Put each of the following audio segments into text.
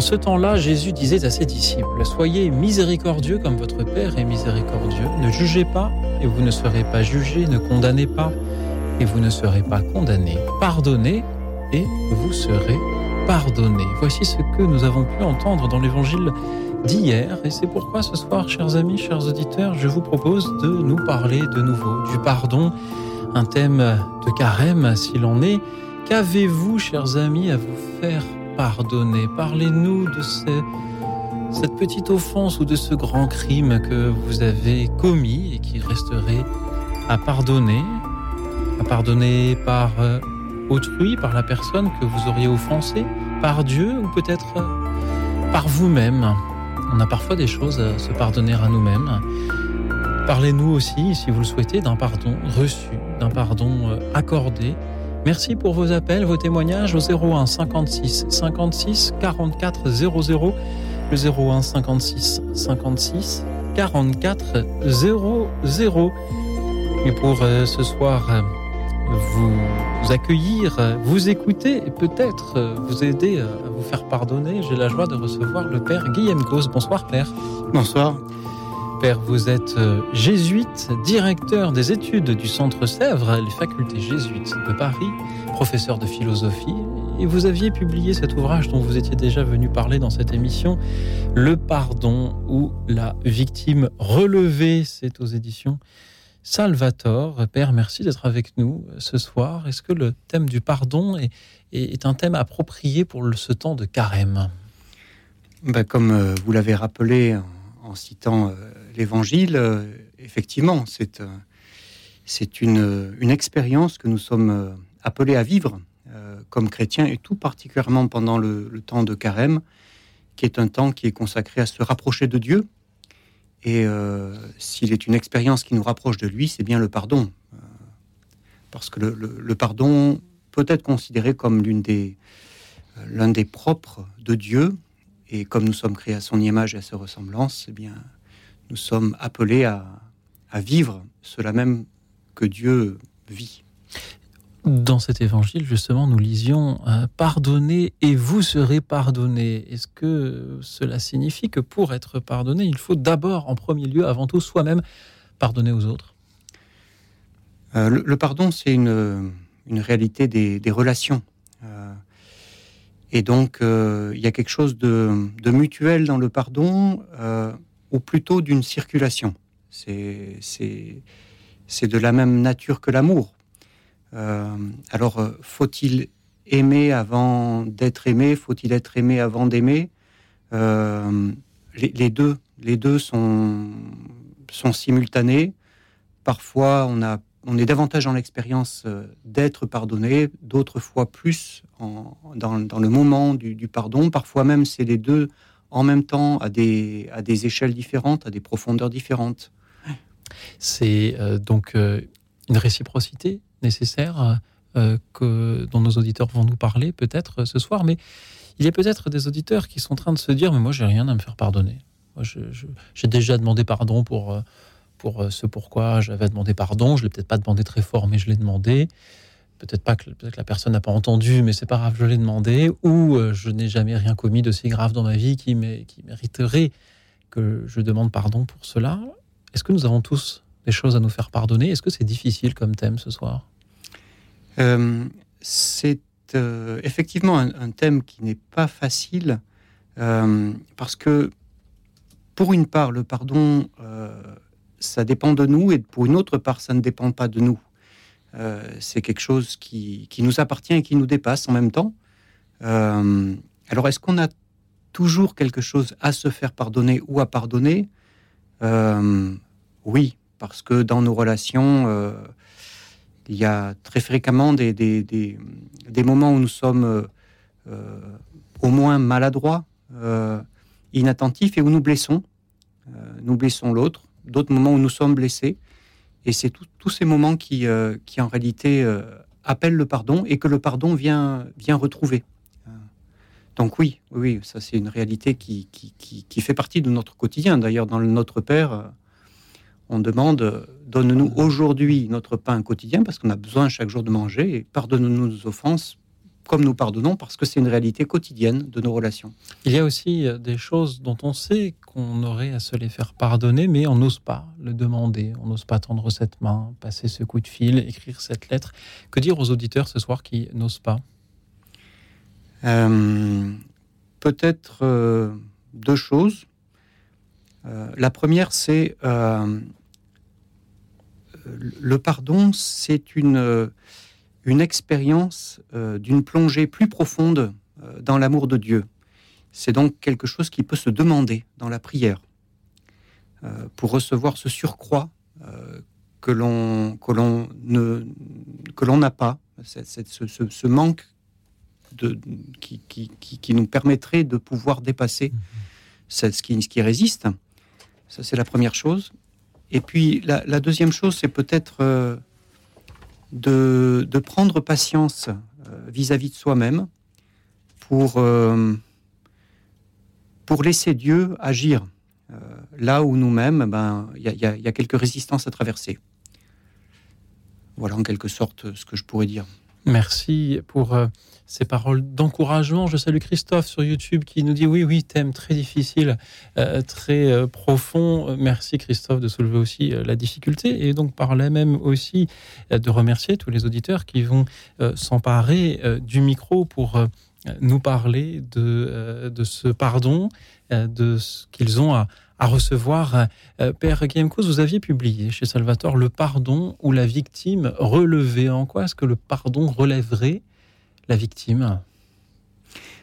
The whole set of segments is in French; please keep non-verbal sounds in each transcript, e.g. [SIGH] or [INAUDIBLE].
En ce temps-là, Jésus disait à ses disciples, Soyez miséricordieux comme votre Père est miséricordieux. Ne jugez pas et vous ne serez pas jugés. Ne condamnez pas et vous ne serez pas condamnés. Pardonnez et vous serez pardonnés. Voici ce que nous avons pu entendre dans l'évangile d'hier. Et c'est pourquoi ce soir, chers amis, chers auditeurs, je vous propose de nous parler de nouveau du pardon, un thème de carême s'il en est. Qu'avez-vous, chers amis, à vous faire pardonner Parlez-nous de cette petite offense ou de ce grand crime que vous avez commis et qui resterait à pardonner, à pardonner par euh, autrui, par la personne que vous auriez offensée, par Dieu ou peut-être euh, par vous-même. On a parfois des choses à se pardonner à nous-mêmes. Parlez-nous aussi, si vous le souhaitez, d'un pardon reçu, d'un pardon euh, accordé Merci pour vos appels, vos témoignages au 01 56 56 44 00, le 01 56 56 44 00. Et pour euh, ce soir, euh, vous accueillir, vous écouter et peut-être euh, vous aider à vous faire pardonner, j'ai la joie de recevoir le Père Guillaume Gauss. Bonsoir Père. Bonsoir. Père, vous êtes euh, jésuite, directeur des études du Centre Sèvres, les facultés jésuites de Paris, professeur de philosophie, et vous aviez publié cet ouvrage dont vous étiez déjà venu parler dans cette émission, Le pardon ou la victime relevée, c'est aux éditions Salvatore. Père, merci d'être avec nous euh, ce soir. Est-ce que le thème du pardon est, un thème approprié pour ce temps de carême? Ben, Comme euh, vous l'avez rappelé en citant l'évangile, euh, effectivement, c'est euh, une, une, expérience que nous sommes euh, appelés à vivre comme chrétiens, et tout particulièrement pendant le, temps de carême, qui est un temps qui est consacré à se rapprocher de Dieu. Et s'il est une expérience qui nous rapproche de lui, c'est bien le pardon. parce que le, pardon peut être considéré comme l'un des propres de Dieu, et comme nous sommes créés à son image et à sa ressemblance, eh bien, nous sommes appelés à, vivre cela même que Dieu vit. Dans cet évangile, justement, nous lisions euh, Pardonnez et vous serez pardonnés. Est-ce que cela signifie que pour être pardonné, il faut d'abord, en premier lieu, avant tout, soi-même pardonner aux autres? Euh, le, pardon, c'est une, réalité des, relations. Euh, et donc, il y a quelque chose de, de, mutuel dans le pardon ou plutôt d'une circulation. C'est de la même nature que l'amour. Euh, alors, euh, faut-il aimer avant d'être aimé? Faut-il être aimé avant d'aimer? Euh, les, deux, les deux sont, sont simultanés. Parfois, on, a, on est davantage dans l'expérience d'être pardonné, d'autres fois plus dans, dans, le moment du pardon. Parfois même, c'est les deux en même temps à des, à des échelles différentes, à des profondeurs différentes. C'est euh, donc euh, une réciprocité nécessaire euh, que, dont nos auditeurs vont nous parler peut-être ce soir, mais il y a peut-être des auditeurs qui sont en train de se dire, mais moi j'ai rien à me faire pardonner. J'ai déjà demandé pardon pour, pour ce pourquoi j'avais demandé pardon, je l'ai peut-être pas demandé très fort, mais je l'ai demandé peut-être pas que, la personne n'a pas entendu, mais c'est pas grave, je l'ai demandé, ou euh, je n'ai jamais rien commis de si grave dans ma vie qui, qui mériterait que je demande pardon pour cela. Est-ce que nous avons tous des choses à nous faire pardonner? Est-ce que c'est difficile comme thème ce soir? Euh, C'est euh, effectivement un, thème qui n'est pas facile, parce que pour une part, le pardon, ça dépend de nous, et pour une autre part, ça ne dépend pas de nous. Euh, c'est quelque chose qui, nous appartient et qui nous dépasse en même temps. Euh, alors, est-ce qu'on a toujours quelque chose à se faire pardonner ou à pardonner? Euh, Oui, parce que dans nos relations, il y a très fréquemment des, des, moments où nous sommes au moins maladroits, inattentifs et où nous blessons. nous blessons l'autre. D'autres moments où nous sommes blessés Et c'est tous ces moments qui, qui en réalité appellent le pardon et que le pardon vient, vient retrouver. Donc oui, oui, ça c'est une réalité qui, qui, qui, fait partie de notre quotidien. D'ailleurs, dans Notre Père, on demande donne-nous aujourd'hui notre pain quotidien parce qu'on a besoin chaque jour de manger et pardonne-nous nos offenses comme nous pardonnons parce que c'est une réalité quotidienne de nos relations. Il y a aussi euh, des choses dont on sait qu'on aurait à se les faire pardonner, mais on n'ose pas le demander, on n'ose pas tendre cette main, passer ce coup de fil, écrire cette lettre. Que dire aux auditeurs ce soir qui n'osent pas? Euh, Peut-être euh, deux choses. la première, c'est le pardon, c'est une une expérience euh, d'une plongée plus profonde euh, dans l'amour de Dieu. C'est donc quelque chose qui peut se demander dans la prière euh, pour recevoir ce surcroît que l'on que l'on ne que l'on n'a pas, ce, ce, manque de, qui, qui, qui, nous permettrait de pouvoir dépasser ce qui, ce qui résiste. Ça, c'est la première chose. Et puis, la, la deuxième chose, c'est peut-être de, prendre patience euh, vis-à-vis de soi-même pour, euh, pour laisser Dieu agir euh, là où nous-mêmes, ben, il y, a quelques résistances à traverser. Voilà en quelque sorte ce que je pourrais dire. Merci pour ces paroles d'encouragement. Je salue Christophe sur YouTube qui nous dit oui, oui, thème très difficile, euh, très euh, profond. Merci Christophe de soulever aussi euh, la difficulté et donc par là même aussi de remercier tous les auditeurs qui vont s'emparer du micro pour nous parler de ce pardon, de ce qu'ils ont à, à recevoir. Père Guillaume vous aviez publié chez Salvatore Le pardon ou la victime relevée. En quoi est-ce que le pardon relèverait la victime?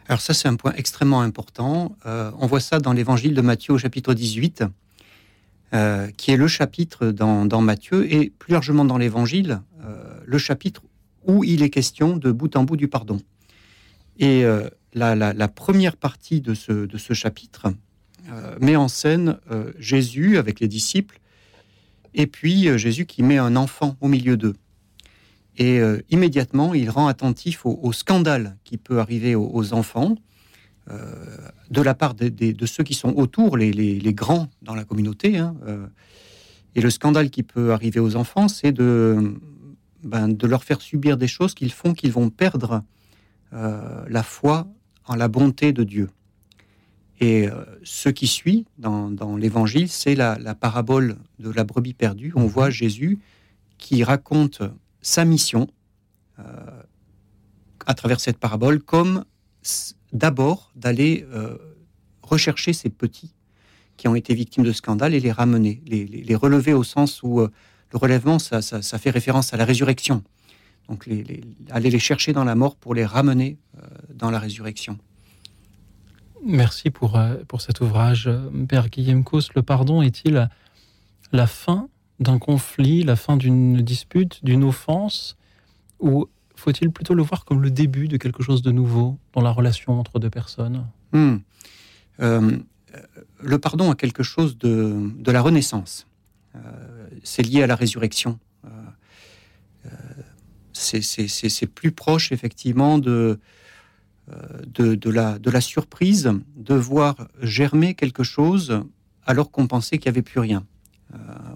Alors ça, c'est un point extrêmement important. Euh, on voit ça dans l'évangile de Matthieu au chapitre 18, euh, qui est le chapitre dans, Matthieu, et plus largement dans l'évangile, euh, le chapitre où il est question de bout en bout du pardon. Et la, première partie de ce, de ce chapitre met en scène Jésus avec les disciples, et puis Jésus qui met un enfant au milieu d'eux. Et euh, immédiatement, il rend attentif au, scandale qui peut arriver aux, enfants euh, de la part de, ceux qui sont autour, les, grands dans la communauté. Hein, euh. et le scandale qui peut arriver aux enfants, c'est de, ben, de leur faire subir des choses qu'ils font qu'ils vont perdre la foi en la bonté de Dieu. Et ce qui suit dans, l'évangile, c'est la, parabole de la brebis perdue. On voit Jésus qui raconte sa mission euh, à travers cette parabole comme d'abord d'aller euh, rechercher ces petits qui ont été victimes de scandales et les ramener, les, relever au sens où euh, le relèvement, ça, fait référence à la résurrection. Donc aller les chercher dans la mort pour les ramener dans la résurrection. Merci pour, pour cet ouvrage, Père Guillaume Cos. Le pardon est-il la fin d'un conflit, la fin d'une dispute, d'une offense, ou faut-il plutôt le voir comme le début de quelque chose de nouveau dans la relation entre deux personnes? Hmm. euh, Le pardon a quelque chose de, la renaissance. Euh, c'est lié à la résurrection. Euh, c'est plus proche effectivement de, de, la, de la surprise de voir germer quelque chose alors qu'on pensait qu'il n'y avait plus rien.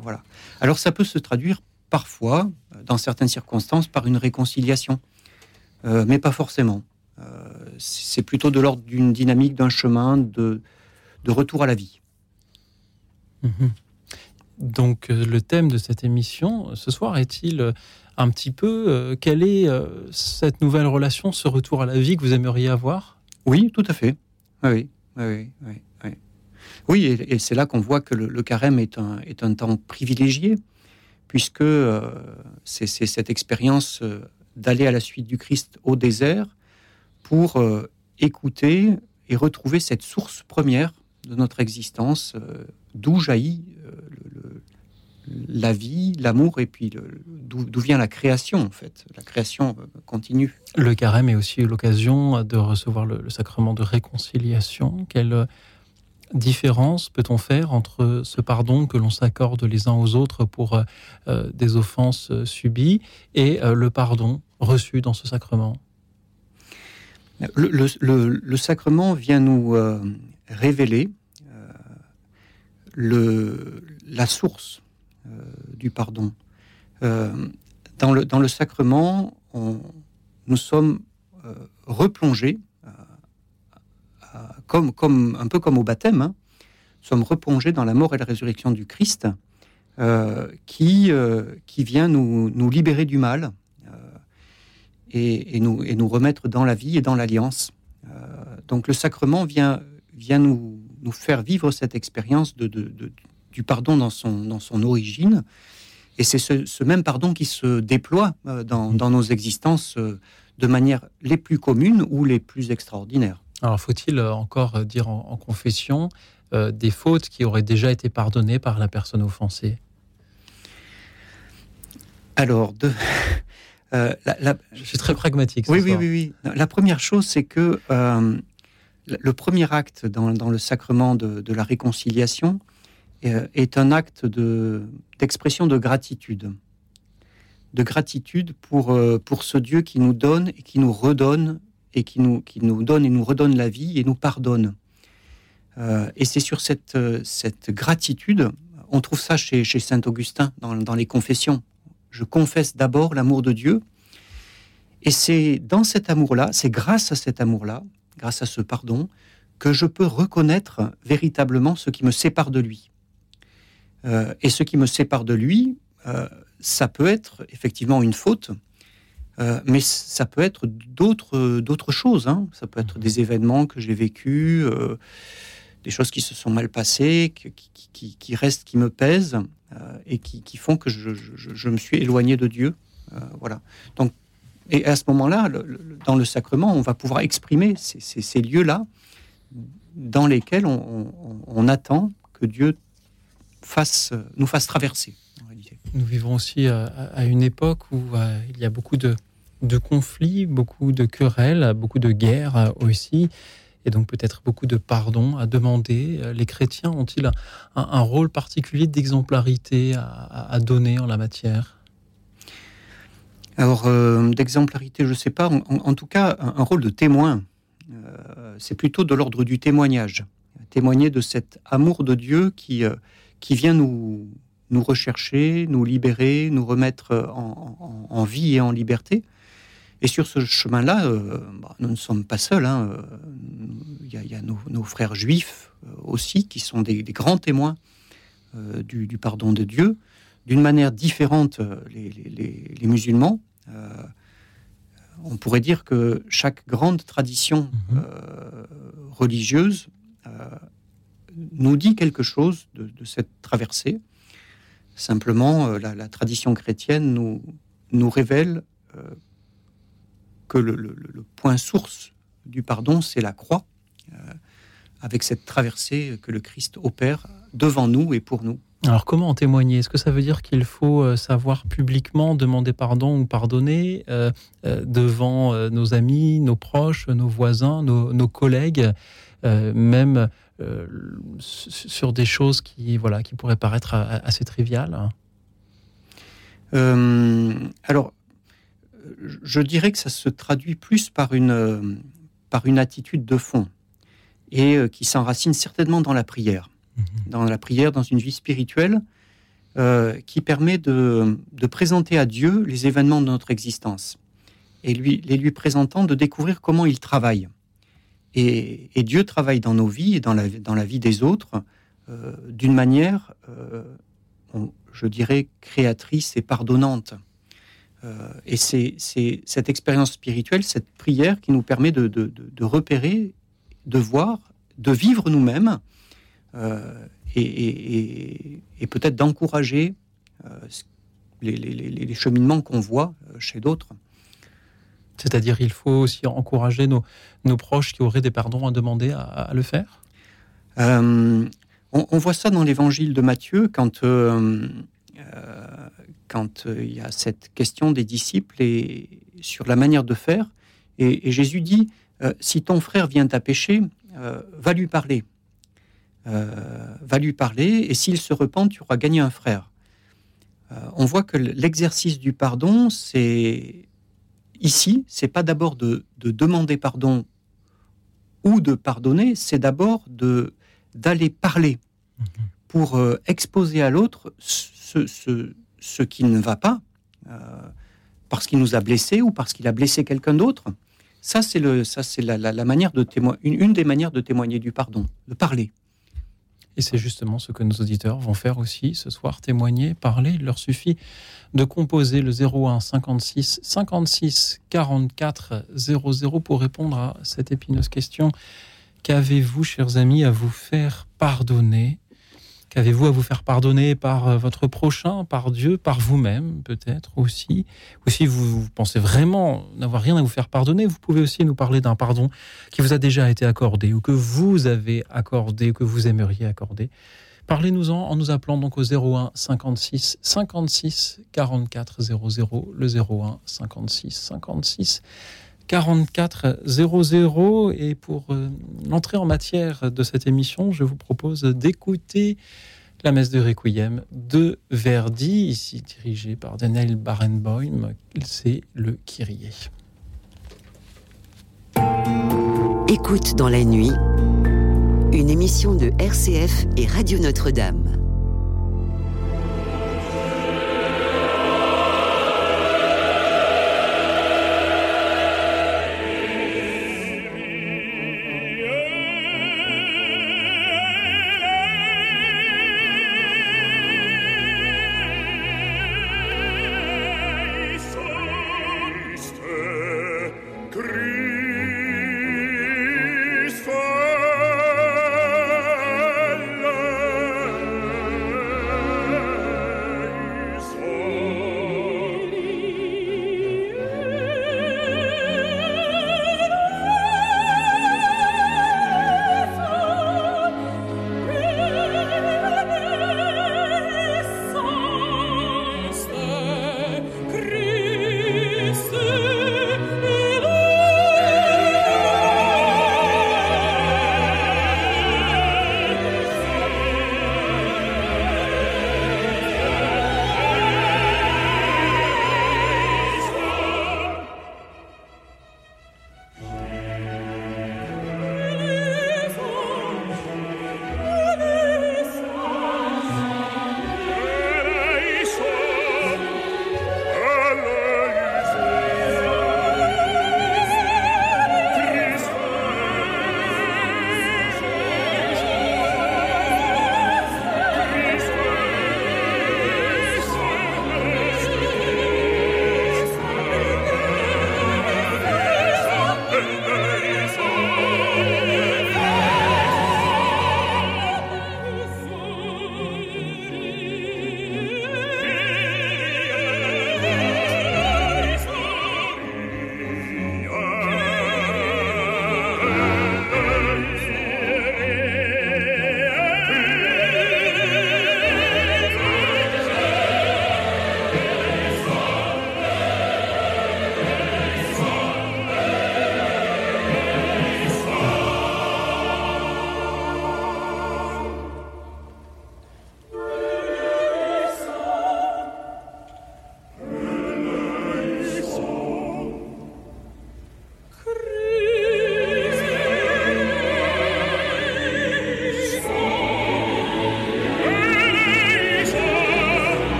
voilà. Alors ça peut se traduire parfois, dans certaines circonstances, par une réconciliation, euh, mais pas forcément. Euh, c'est plutôt de l'ordre d'une dynamique, d'un chemin de, retour à la vie. Mhm. Donc euh, le thème de cette émission ce soir est-il un petit peu quelle est cette nouvelle relation, ce retour à la vie que vous aimeriez avoir? Oui, tout à fait. Oui, oui, oui. Oui, et, c'est là qu'on voit que le, carême est un, est un temps privilégié, puisque euh, c'est cette expérience euh, d'aller à la suite du Christ au désert pour euh, écouter et retrouver cette source première de notre existence, d'où jaillit la vie, l'amour, et puis d'où vient la création, en fait. La création continue. Le carême est aussi l'occasion de recevoir le, le, sacrement de réconciliation. Quelle différence peut-on faire entre ce pardon que l'on s'accorde les uns aux autres pour des offenses subies et le pardon reçu dans ce sacrement? Le, sacrement vient nous révéler le, la source du pardon. dans, le, dans le sacrement, on, nous sommes replongés comme, comme, un peu comme au baptême, hein, sommes replongés dans la mort et la résurrection du Christ, euh, qui, euh, qui vient nous, nous, libérer du mal euh, et, et, nous, et nous remettre dans la vie et dans l'alliance. donc le sacrement vient, vient nous, nous faire vivre cette expérience de, de, du pardon dans son, dans son origine. Et c'est ce, ce, même pardon qui se déploie dans, dans nos existences de manière les plus communes ou les plus extraordinaires. Alors, faut-il euh, encore euh, dire en, confession euh, des fautes qui auraient déjà été pardonnées par la personne offensée? Alors, de... [LAUGHS] je suis très pragmatique. Oui, oui, oui, oui, La première chose, c'est que le premier acte dans, le sacrement de, la réconciliation est un acte d'expression de, gratitude. De gratitude pour, pour ce Dieu qui nous donne et qui nous redonne et qui nous, qui nous donne et nous redonne la vie et nous pardonne. Euh, et c'est sur cette, euh, cette gratitude, on trouve ça chez, chez Saint Augustin dans, dans les confessions. Je confesse d'abord l'amour de Dieu. Et c'est dans cet amour-là, c'est grâce à cet amour-là, grâce à ce pardon, que je peux reconnaître véritablement ce qui me sépare de lui. Euh, et ce qui me sépare de lui, ça peut être effectivement une faute, euh, mais ça peut être d'autres d'autres choses. Hein. Ça peut être des événements que j'ai vécus, euh, des choses qui se sont mal passées, qui, qui, restent, qui me pèsent euh, et qui, font que je, je, me suis éloigné de Dieu. voilà. Donc, et à ce moment-là, dans le sacrement, on va pouvoir exprimer ces, ces, lieux-là dans lesquels on, on, attend que Dieu fasse, nous fasse traverser. Nous vivons aussi à, une époque où il y a beaucoup de, de conflits, beaucoup de querelles, beaucoup de guerres aussi, et donc peut-être beaucoup de pardon à demander. Les chrétiens ont-ils un, rôle particulier d'exemplarité à, donner en la matière? Alors, euh, d'exemplarité, je ne sais pas. En, tout cas, un, rôle de témoin. Euh, c'est plutôt de l'ordre du témoignage. Témoigner de cet amour de Dieu qui, euh, qui vient nous, nous rechercher, nous libérer, nous remettre en vie et en liberté. Et sur ce chemin-là, euh, bah, nous ne sommes pas seuls. Hein. Euh, il y a, nos, frères juifs euh, aussi, qui sont des, grands témoins du, pardon de Dieu. D'une manière différente, les, musulmans. on pourrait dire que chaque grande tradition mhm. religieuse nous dit quelque chose de, cette traversée. Simplement, la, tradition chrétienne nous, nous révèle que le, point source du pardon, c'est la croix, euh, avec cette traversée que le Christ opère devant nous et pour nous. Alors comment en témoigner? Est-ce que ça veut dire qu'il faut euh, savoir publiquement demander pardon ou pardonner euh, devant nos amis, nos proches, nos voisins, nos, collègues, même sur des choses qui, voilà, qui pourraient paraître assez triviales Alors, je dirais que ça se traduit plus par une, euh, par une attitude de fond et euh, qui s'enracine certainement dans la prière. Mhm. Dans la prière, dans une vie spirituelle euh, qui permet de, présenter à Dieu les événements de notre existence et lui, les lui présentant de découvrir comment il travaille. Et, Dieu travaille dans nos vies et dans la, dans la vie des autres d'une manière, je dirais, créatrice et pardonnante. Euh, et c'est cette expérience spirituelle, cette prière qui nous permet de, repérer, de voir, de vivre nous-mêmes euh, et, peut-être d'encourager euh, les, cheminements qu'on voit chez d'autres. C'est-à-dire il faut aussi encourager nos, proches qui auraient des pardons à demander à, le faire? On, on, voit ça dans l'évangile de Matthieu quand quand euh, il y a cette question des disciples et sur la manière de faire. Et, Jésus dit, euh, si ton frère vient à pécher, euh, va lui parler. va lui parler, et s'il se repent, tu auras gagné un frère. on voit que l'exercice du pardon, c'est ici, c'est pas d'abord de, demander pardon ou de pardonner, c'est d'abord de d'aller parler mhm. pour euh, exposer à l'autre ce, ce, qui ne va pas, euh, parce qu'il nous a blessés ou parce qu'il a blessé quelqu'un d'autre. Ça, c'est le, ça, c'est la, la, manière de témoigner, une, des manières de témoigner du pardon, de parler. Et c'est justement ce que nos auditeurs vont faire aussi ce soir, témoigner, parler. Il leur suffit de composer le 01 56 56 44 00 pour répondre à cette épineuse question. Qu'avez-vous, chers amis, à vous faire pardonner Qu'avez-vous à vous faire pardonner par euh, votre prochain, par Dieu, par vous-même peut-être aussi? Ou si vous, pensez vraiment n'avoir rien à vous faire pardonner, vous pouvez aussi nous parler d'un pardon qui vous a déjà été accordé ou que vous avez accordé, que vous aimeriez accorder. Parlez-nous-en en nous appelant donc au 01 56 56 44 00, le 01 56 56 44 00. Et pour euh, l'entrée en matière de cette émission, je vous propose d'écouter la messe de Requiem de Verdi, ici dirigée par Daniel Barenboim. C'est le Kyrie. Écoute dans la nuit une émission de RCF et Radio Notre-Dame.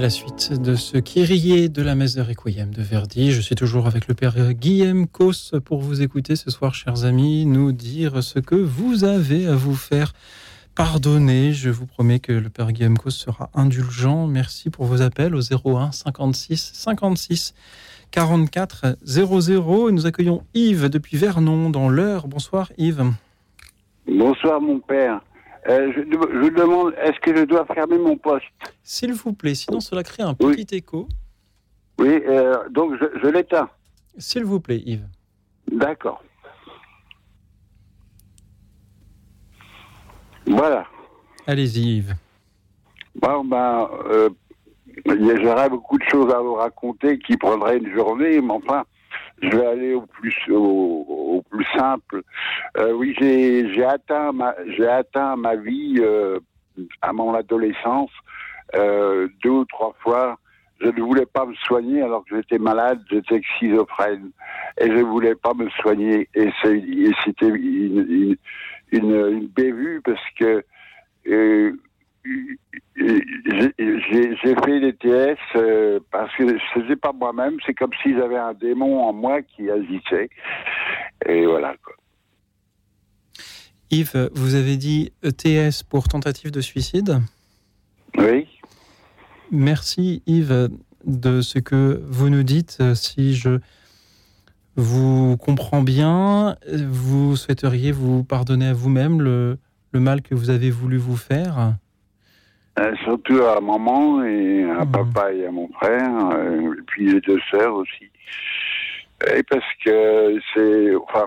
La suite de ce Kyrie de la messe de Requiem de Verdi, je suis toujours avec le père Guillaume Cos pour vous écouter ce soir, chers amis, nous dire ce que vous avez à vous faire pardonner. Je vous promets que le père Guillaume Cos sera indulgent. Merci pour vos appels au 01 56 56 44 00. Nous accueillons Yves depuis Vernon dans l'heure. Bonsoir Yves. Bonsoir mon père. Euh, je, je, demande, est-ce que je dois fermer mon poste S'il vous plaît, sinon cela crée un petit oui. écho. Oui, euh, donc je, je l'éteins. S'il vous plaît, Yves. D'accord. Voilà. Allez-y, Yves. Bon, ben, euh, j'aurais beaucoup de choses à vous raconter qui prendraient une journée, mais enfin, je vais aller au plus au, au plus simple. Euh, oui, j'ai j'ai atteint ma j'ai atteint ma vie euh, à mon adolescence euh, deux ou trois fois. Je ne voulais pas me soigner alors que j'étais malade, j'étais schizophrène et je voulais pas me soigner et c'était une, une, une, une, bévue parce que euh, j'ai fait des TS euh, parce que ce n'est pas moi-même, c'est comme si j'avais un démon en moi qui agissait. Et voilà. Quoi. Yves, vous avez dit ETS pour tentative de suicide Oui. Merci Yves de ce que vous nous dites. Si je vous comprends bien, vous souhaiteriez vous pardonner à vous-même le, le mal que vous avez voulu vous faire euh, surtout à maman et à mmh. papa et à mon frère, euh, et puis les deux sœurs aussi. Et parce que c'est, enfin,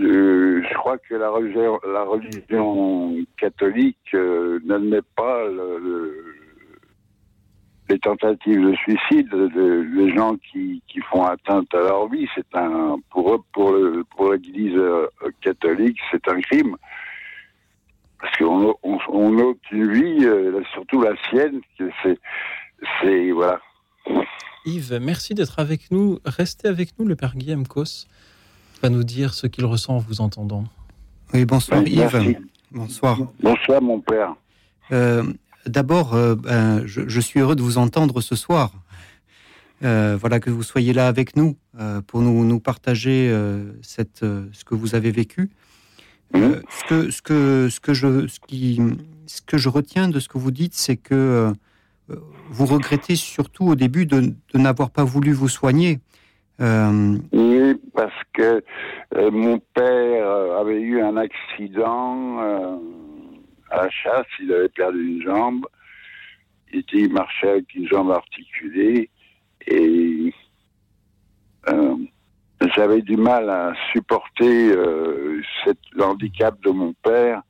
euh, je crois que la religion, la religion catholique n'admet pas le, le, les tentatives de suicide de, les gens qui, qui font atteinte à leur vie. C'est un, pour eux, pour, le, pour l'Église catholique, c'est un crime parce qu'on on, on ôte une vie, euh, surtout la sienne, c'est, c'est voilà. Yves, merci d'être avec nous. Restez avec nous, le père Guillaume Cos va nous dire ce qu'il ressent en vous entendant. Oui, bonsoir Oui, Yves. merci. Bonsoir. Bonsoir mon père. Euh, D'abord, euh, ben, je, je suis heureux de vous entendre ce soir. Euh, voilà que vous soyez là avec nous euh, pour nous, nous partager euh, cette, euh, ce que vous avez vécu. Euh, ce que ce que ce que je ce qui ce que je retiens de ce que vous dites, c'est que euh, vous regrettez surtout au début de, de n'avoir pas voulu vous soigner. Euh, Oui, parce que euh, mon père avait eu un accident euh, à la chasse, il avait perdu une jambe, il, était, il marchait avec une jambe articulée. Et j'avais du mal à supporter euh, le handicap de mon père.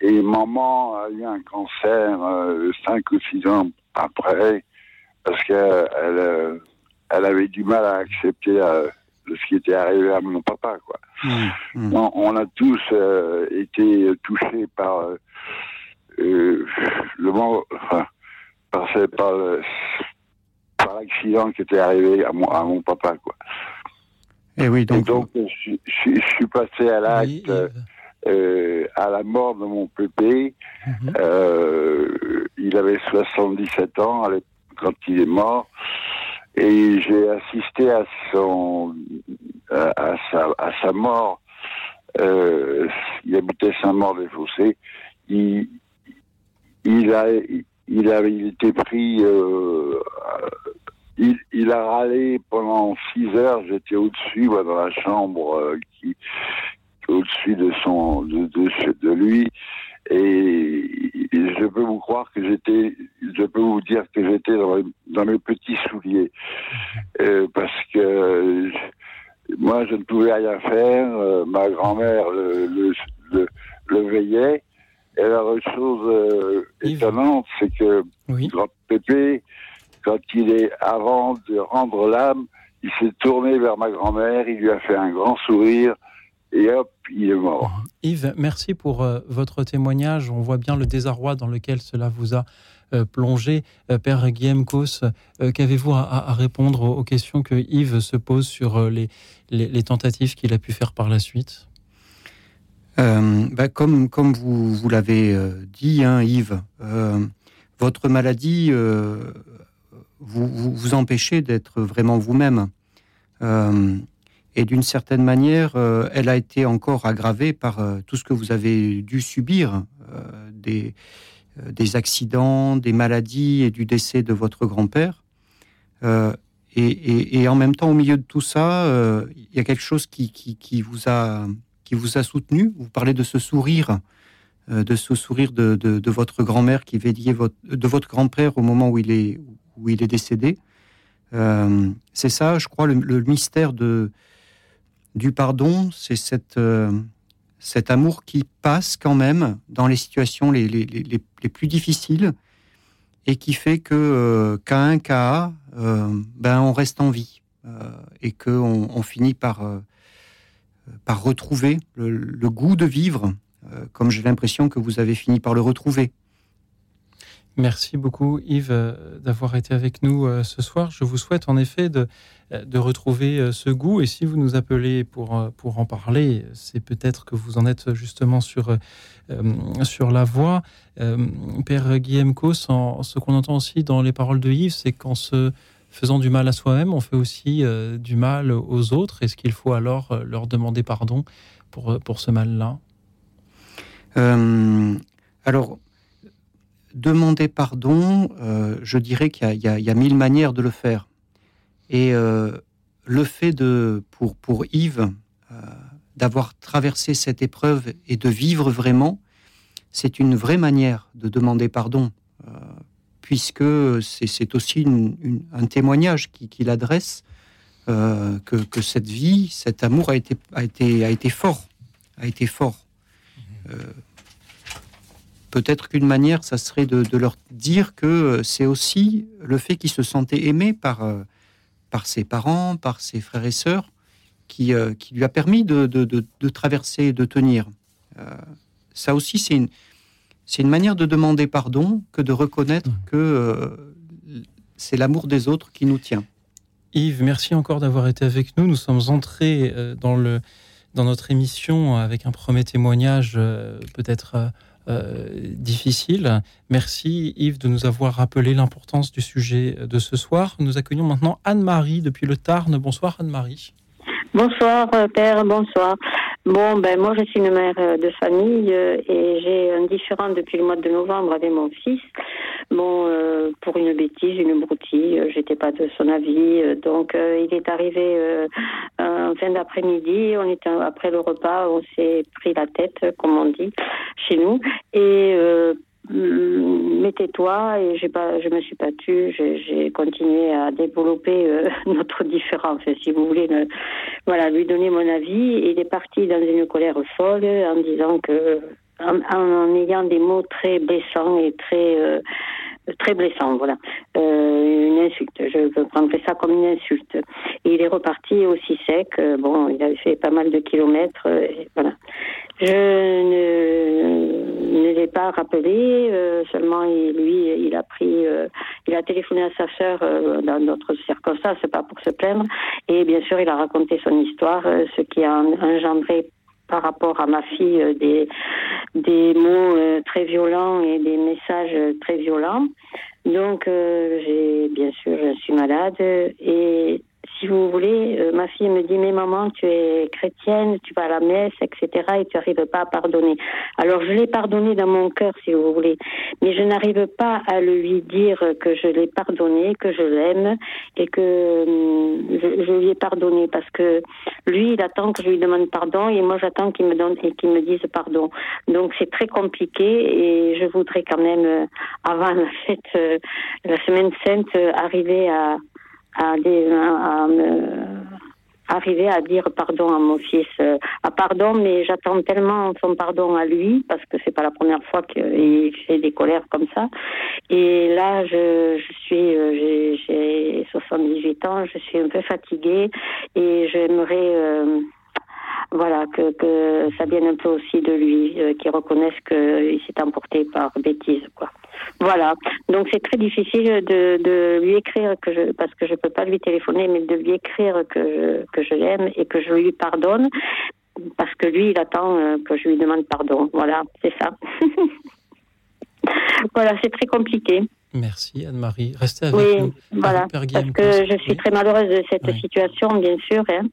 Et maman a eu un cancer euh, cinq ou six ans après, parce qu'elle euh, elle avait du mal à accepter euh, ce qui était arrivé à mon papa. Quoi. mm, On, on a tous été touchés par le enfin, par, par l'accident qui était arrivé à mon, à mon papa. Quoi. Et oui, Et donc, donc, je, suis- je suis- je suis passé à l'acte Oui, euh, à la mort de mon pépé. Mhm. Euh, il avait 77 ans quand il est mort. Et j'ai assisté à son à, à sa, à sa mort. Euh, il habitait Saint-Maur-des-Fossés. Il, il a il avait il était pris. Il, il a râlé pendant six heures. J'étais au-dessus, moi, dans la chambre euh, qui au-dessus de son de, de, de lui et, et je peux vous croire que j'étais je peux vous dire que j'étais dans, dans mes petits souliers Euh, parce que euh, moi je ne pouvais rien faire euh, ma grand-mère le, le, le, le veillait et la chose euh, étonnante c'est que Oui. grand Pépé quand il est avant de rendre l'âme il s'est tourné vers ma grand-mère il lui a fait un grand sourire et hop, il est mort. Yves, merci pour euh, votre témoignage. On voit bien le désarroi dans lequel cela vous a euh, plongé. Euh, Père Guillaume Cos, euh, qu'avez-vous à, répondre aux, aux questions que Yves se pose sur euh, les, les- les tentatives qu'il a pu faire par la suite? Euh, bah, comme comme vous vous l'avez euh, dit, hein, Yves, euh, votre maladie vous, vous, empêchez d'être vraiment vous-même. et d'une certaine manière, elle a été encore aggravée par tout ce que vous avez dû subir, des, accidents, des maladies et du décès de votre grand-père. Et, en même temps, au milieu de tout ça, euh, il y a quelque chose qui, vous a, qui vous a soutenu. Vous parlez de ce sourire, euh, de ce sourire de, votre grand-mère qui veillait de votre grand-père au moment où il est, où il est décédé. Euh, c'est ça, je crois, le, mystère de, du pardon, c'est cette, cet amour qui passe quand même dans les situations les, les, les, les plus difficiles et qui fait que euh, qu'à un cas, euh, ben on reste en vie euh, et que on, finit par par retrouver le, goût de vivre, comme j'ai l'impression que vous avez fini par le retrouver. Merci beaucoup Yves d'avoir été avec nous ce soir. Je vous souhaite en effet de, de retrouver ce goût et si vous nous appelez pour, pour en parler, c'est peut-être que vous en êtes justement sur, sur la voie. Euh, Père Guillaume Cos, ce qu'on entend aussi dans les paroles de Yves, c'est qu'en se faisant du mal à soi-même, on fait aussi euh, du mal aux autres. Est-ce qu'il faut alors euh, leur demander pardon pour, pour ce mal-là? Alors, demander pardon, je dirais qu'il y, y, a mille manières de le faire. Et le fait de, pour, pour Yves, d'avoir traversé cette épreuve et de vivre vraiment, c'est une vraie manière de demander pardon, euh, puisque c'est aussi un témoignage qu'il adresse euh, que, cette vie, cet amour a été, a été, a été fort, a été fort. Euh, peut-être qu'une manière, ça serait de, leur dire que c'est aussi le fait qu'ils se sentaient aimés par, par ses parents, par ses frères et sœurs, qui, qui lui a permis de, de traverser et de tenir ça aussi, c'est une, c'est une manière de demander pardon que de reconnaître mmh. que euh, c'est l'amour des autres qui nous tient. Yves, merci encore d'avoir été avec nous. Nous sommes entrés euh, dans, le, dans notre émission avec un premier témoignage euh, peut-être difficile. Merci Yves de nous avoir rappelé l'importance du sujet de ce soir. Nous accueillons maintenant Anne-Marie depuis le Tarn. Bonsoir Anne-Marie. Bonsoir Père, bonsoir. Bon, ben moi je suis une mère euh, de famille euh, et j'ai un différent depuis le mois de novembre avec mon fils. Bon, euh, pour une bêtise, une broutille, j'étais pas de son avis. donc il est arrivé en fin d'après-midi, on était après le repas, on s'est pris la tête, comme on dit chez nous, et Mm, mettez-toi et j'ai pas, je me suis pas tue, j'ai continué à développer euh, [LAUGHS] notre différence, si vous voulez, voilà, lui donner mon avis. Et il est parti dans une colère folle en disant que, en, ayant des mots très blessants et très euh, très blessants, voilà, euh, une insulte. Je prendrais ça comme une insulte. Et il est reparti aussi sec. bon, il avait fait pas mal de kilomètres, voilà. Je ne, ne l'ai pas rappelé, euh, seulement lui, il a pris, euh, il a téléphoné à sa sœur euh, dans d'autres circonstances, pas pour se plaindre, et bien sûr, il a raconté son histoire, ce qui a engendré par rapport à ma fille des, des mots très violents et des messages très violents. Donc, j'ai bien sûr, je suis malade et si vous voulez, euh, ma fille me dit, mais maman, tu es chrétienne, tu vas à la messe, etc., et tu n'arrives pas à pardonner. Alors je l'ai pardonné dans mon cœur, si vous voulez, mais je n'arrive pas à lui dire que je l'ai pardonné, que je l'aime, et que hum, je, lui ai pardonné, parce que lui, il attend que je lui demande pardon, et moi j'attends qu'il me donne et qu'il me dise pardon. Donc c'est très compliqué, et je voudrais quand même, euh, avant la fête, euh, la semaine sainte, arriver à à, à, arriver à dire pardon à mon fils. Euh, à pardon, mais j'attends tellement son pardon à lui parce que c'est pas la première fois qu'il fait des colères comme ça. Et là, je, je suis, euh, j'ai 78 ans, je suis un peu fatiguée et j'aimerais euh, voilà, que, ça vienne un peu aussi de lui, euh, qu'il reconnaisse qu'il s'est emporté par bêtise, quoi. Voilà. Donc c'est très difficile de, de lui écrire que je, parce que je peux pas lui téléphoner, mais de lui écrire que je, que je l'aime et que je lui pardonne, parce que lui, il attend euh, que je lui demande pardon. Voilà, c'est ça. [LAUGHS] voilà, c'est très compliqué. Merci Anne-Marie. Restez avec Oui, nous. voilà, parce que je suis Oui. très malheureuse de cette Oui. situation, bien sûr. hein. Mhm.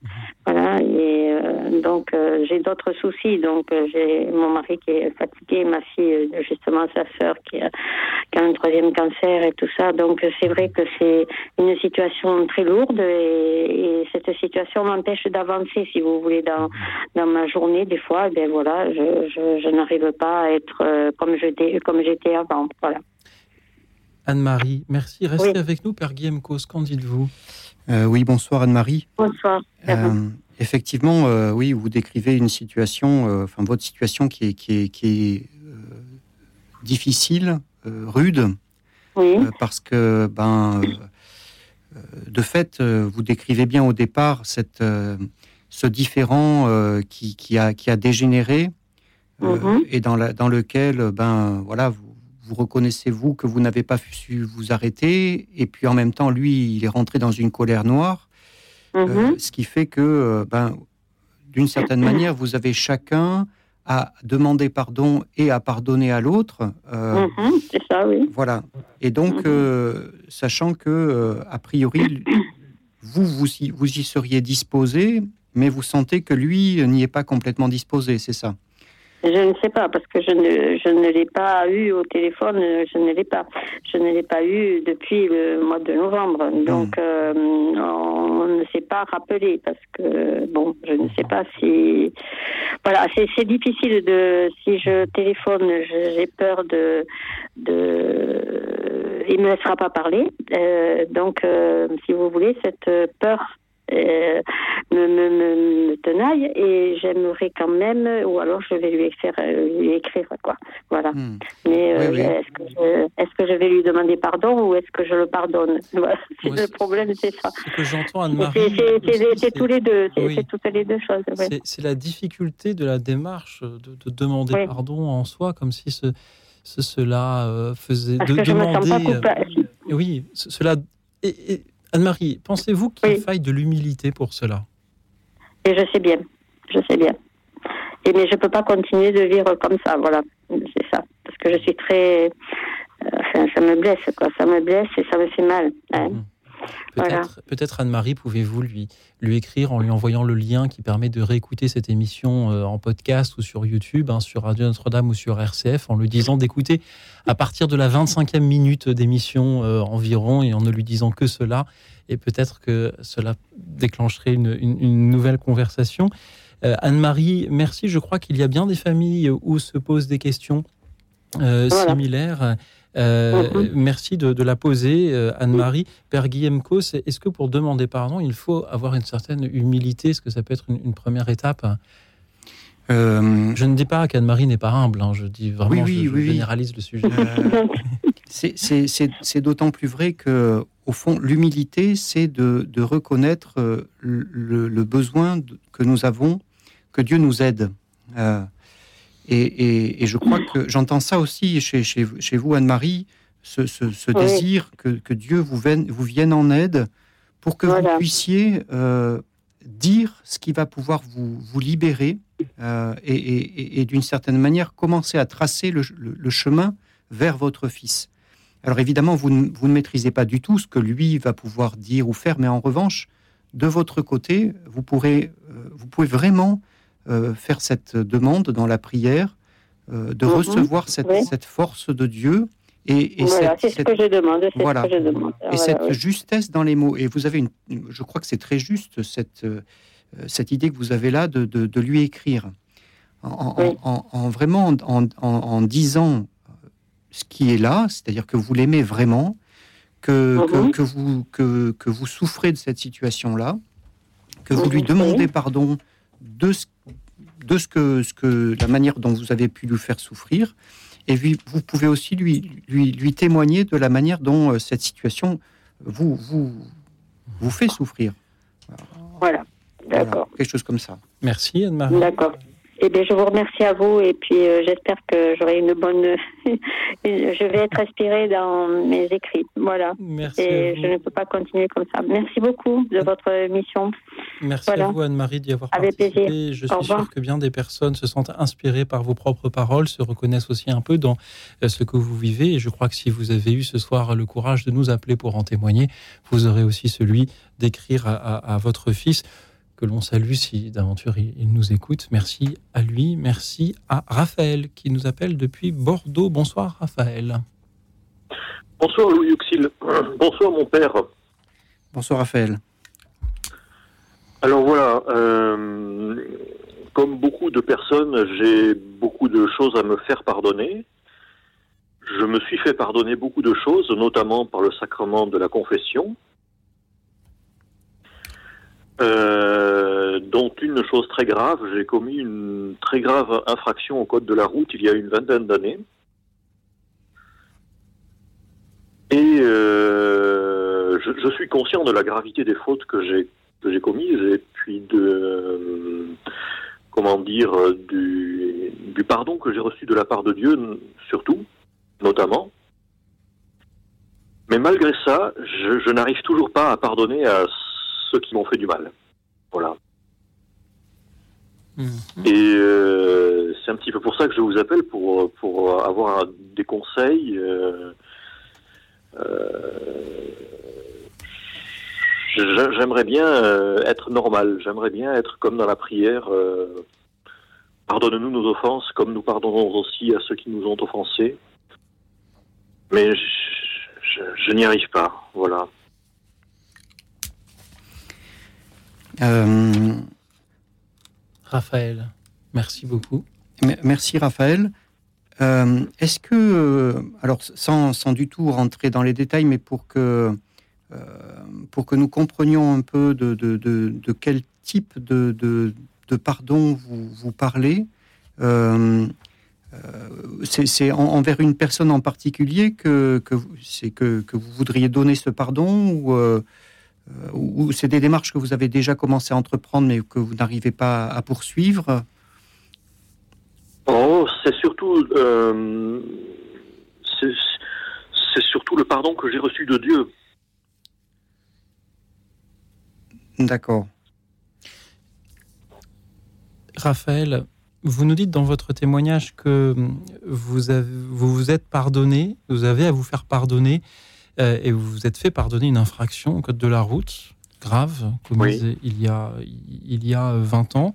Voilà, et euh, donc euh, j'ai d'autres soucis. Donc euh, j'ai mon mari qui est fatigué, ma fille, justement sa sœur qui a, qui a un troisième cancer et tout ça. Donc c'est vrai que c'est une situation très lourde et, et cette situation m'empêche d'avancer, si vous voulez, dans, dans ma journée. Des fois, ben voilà, je, je, je n'arrive pas à être comme j'étais comme j'étais avant. Voilà. Anne-Marie, merci. Restez Oui. avec nous, Père Guillaume Cos. Qu'en dites-vous? Euh, oui, bonsoir Anne-Marie. Bonsoir. Euh, effectivement, euh, oui, vous décrivez une situation, euh, enfin votre situation qui est, qui est, qui est euh, difficile, euh, rude, Oui. euh, parce que, ben, de fait, euh, vous décrivez bien au départ cette, euh, ce différent euh, qui, qui, a, qui a dégénéré euh, Mhm. et dans, la, dans lequel, ben, voilà, vous, vous reconnaissez vous que vous n'avez pas su vous arrêter, et puis en même temps, lui, il est rentré dans une colère noire. Euh, ce qui fait que, euh, ben, d'une certaine manière, vous avez chacun à demander pardon et à pardonner à l'autre. euh, Mhm, c'est ça, oui. Voilà. Et donc, Mhm. euh, sachant que, a priori, vous, vous y, vous y seriez disposé, mais vous sentez que lui n'y est pas complètement disposé, c'est ça? Je ne sais pas, parce que je ne, je ne l'ai pas eu au téléphone, je ne l'ai pas. Je ne l'ai pas eu depuis le mois de novembre. Donc, euh, on ne s'est pas rappelé, parce que, bon, je ne sais pas si. Voilà, c'est c'est difficile de. Si je téléphone, j'ai peur de. de il me laissera pas parler. Euh, donc, euh, si vous voulez, cette peur euh, me, me, me, me tenaille et j'aimerais quand même, ou alors je vais lui écrire, euh, lui écrire quoi. Voilà. Hmm. Mais euh, Oui, oui. est-ce que, je, est-ce que je vais lui demander pardon ou est-ce que je le pardonne? [LAUGHS] Voilà. C'est Ouais, Le problème, c'est ça. Ce que j'entends, Anne-Marie, C'est tous les deux, c'est oui. toutes les deux choses. ouais. c'est- c'est la difficulté de la démarche de, de demander Oui. pardon en soi, comme si ce, ce- cela faisait Parce de que je me sens demander. pas coupable. oui, ce- cela. et- et- Anne-Marie, pensez-vous qu'il Oui. faille de l'humilité pour cela? Et je sais bien, je sais bien. Et mais je peux pas continuer de vivre comme ça, voilà, c'est ça, parce que je suis très, euh, enfin, ça me blesse, quoi, ça me blesse et ça me fait mal. hein. Voilà. Peut-être, Anne-Marie, pouvez-vous lui, lui écrire en lui envoyant le lien qui permet de réécouter cette émission euh, en podcast ou sur YouTube, hein, sur Radio Notre-Dame ou sur RCF, en lui disant d'écouter à partir de la 25e minute d'émission euh, environ et en ne lui disant que cela. Et peut-être que cela déclencherait une, une- une nouvelle conversation. Euh, Anne-Marie, merci. Je crois qu'il y a bien des familles où se posent des questions Voilà. similaires. Euh, Mhm. Merci de, de la poser, euh, Anne-Marie. Père Guillaume Cos, est-ce que pour demander pardon, il faut avoir une certaine humilité? Est-ce que ça peut être une, une première étape? Euh, Je ne dis pas qu'Anne-Marie n'est pas humble, hein, je dis vraiment, Oui, oui, je, je oui, généralise le sujet. euh, [LAUGHS] c'est- d'autant plus vrai que, au fond, l'humilité, c'est de, de reconnaître le, le besoin que nous avons, que Dieu nous aide. Et, et- et je crois que j'entends ça aussi chez, chez, chez vous, Anne-Marie, ce, ce- ce Oui. désir que, que Dieu vous vienne, vous vienne en aide pour que Voilà. vous puissiez euh, dire ce qui va pouvoir vous, vous libérer euh, et, et- et- et d'une certaine manière commencer à tracer le, le- le chemin vers votre fils. Alors évidemment, vous ne, vous ne maîtrisez pas du tout ce que lui va pouvoir dire ou faire, mais en revanche, de votre côté, vous, pourrez, euh, vous pouvez vraiment euh, faire cette demande dans la prière, euh, de Mhm. recevoir cette, Oui. cette force de Dieu et, et voilà, cette- c'est ce cette- que je demande, c'est Voilà. ce que je demande. et Voilà, cette oui. justesse dans les mots. Et vous avez une, je crois que c'est très juste cette, euh, cette idée que vous avez là de, de- de lui écrire. En, en- Oui. en- en vraiment en, disant ce qui est là, c'est-à-dire que vous l'aimez vraiment, que, que, Mhm. que vous, que, que vous souffrez de cette situation-là, que vous Mhm, lui demandez pardon de ce, de ce que, ce que la manière dont vous avez pu lui faire souffrir. Et puis, vous pouvez aussi lui, lui, lui témoigner de la manière dont euh, cette situation vous, vous, vous fait souffrir. Voilà, Voilà, d'accord, quelque chose comme ça. Merci Anne-Marie. d'accord. Eh bien, je vous remercie à vous et puis euh, j'espère que j'aurai une bonne. [LAUGHS] je vais être inspirée dans mes écrits. Voilà. Merci. Et je ne peux pas continuer comme ça. Merci beaucoup de votre mission. Merci Voilà. à vous, Anne-Marie, d'y avoir Avec participé. plaisir. Je suis sûr que bien des personnes se sentent inspirées par vos propres paroles, se reconnaissent aussi un peu dans euh, ce que vous vivez. Et je crois que si vous avez eu ce soir le courage de nous appeler pour en témoigner, vous aurez aussi celui d'écrire à, à- à votre fils, que l'on salue si d'aventure il, il nous écoute. Merci à lui. Merci à Raphaël qui nous appelle depuis Bordeaux. Bonsoir, Raphaël. Bonsoir Louis Auxil. Bonsoir mon père. Bonsoir Raphaël. Alors voilà, euh, comme beaucoup de personnes, j'ai beaucoup de choses à me faire pardonner. Je me suis fait pardonner beaucoup de choses, notamment par le sacrement de la confession, euh, dont une chose très grave. J'ai commis une très grave infraction au code de la route il y a une vingtaine d'années. Et euh, je, suis conscient de la gravité des fautes que j'ai que j'ai commises et puis de euh, comment dire du, du pardon que j'ai reçu de la part de Dieu surtout notamment mais malgré ça je, je n'arrive toujours pas à pardonner à ceux qui m'ont fait du mal voilà Mhm. et euh, c'est un petit peu pour ça que je vous appelle pour pour avoir des conseils euh, euh, J'aimerais bien être normal, j'aimerais bien être comme dans la prière. Pardonne-nous nos offenses, comme nous pardonnons aussi à ceux qui nous ont offensés. Mais je, je- je n'y arrive pas, voilà. Euh, Raphaël, merci beaucoup. Me- Merci Raphaël. Euh, Est-ce que, euh, alors sans, sans du tout rentrer dans les détails, mais pour que, euh, pour que nous comprenions un peu de, de, de, de quel type de, pardon vous, vous parlez, euh, c'est c'est en- envers une personne en particulier que, que, que, que vous voudriez donner ce pardon ou, euh, ou c'est des démarches que vous avez déjà commencé à entreprendre mais que vous n'arrivez pas à poursuivre? Oh, c'est surtout, euh, c'est surtout le pardon que j'ai reçu de Dieu. D'accord. Raphaël, vous nous dites dans votre témoignage que vous avez- vous, vous êtes pardonné, vous avez à vous faire pardonner euh, et vous vous êtes fait pardonner une infraction au code de la route grave commise il, y a, il y a 20 ans.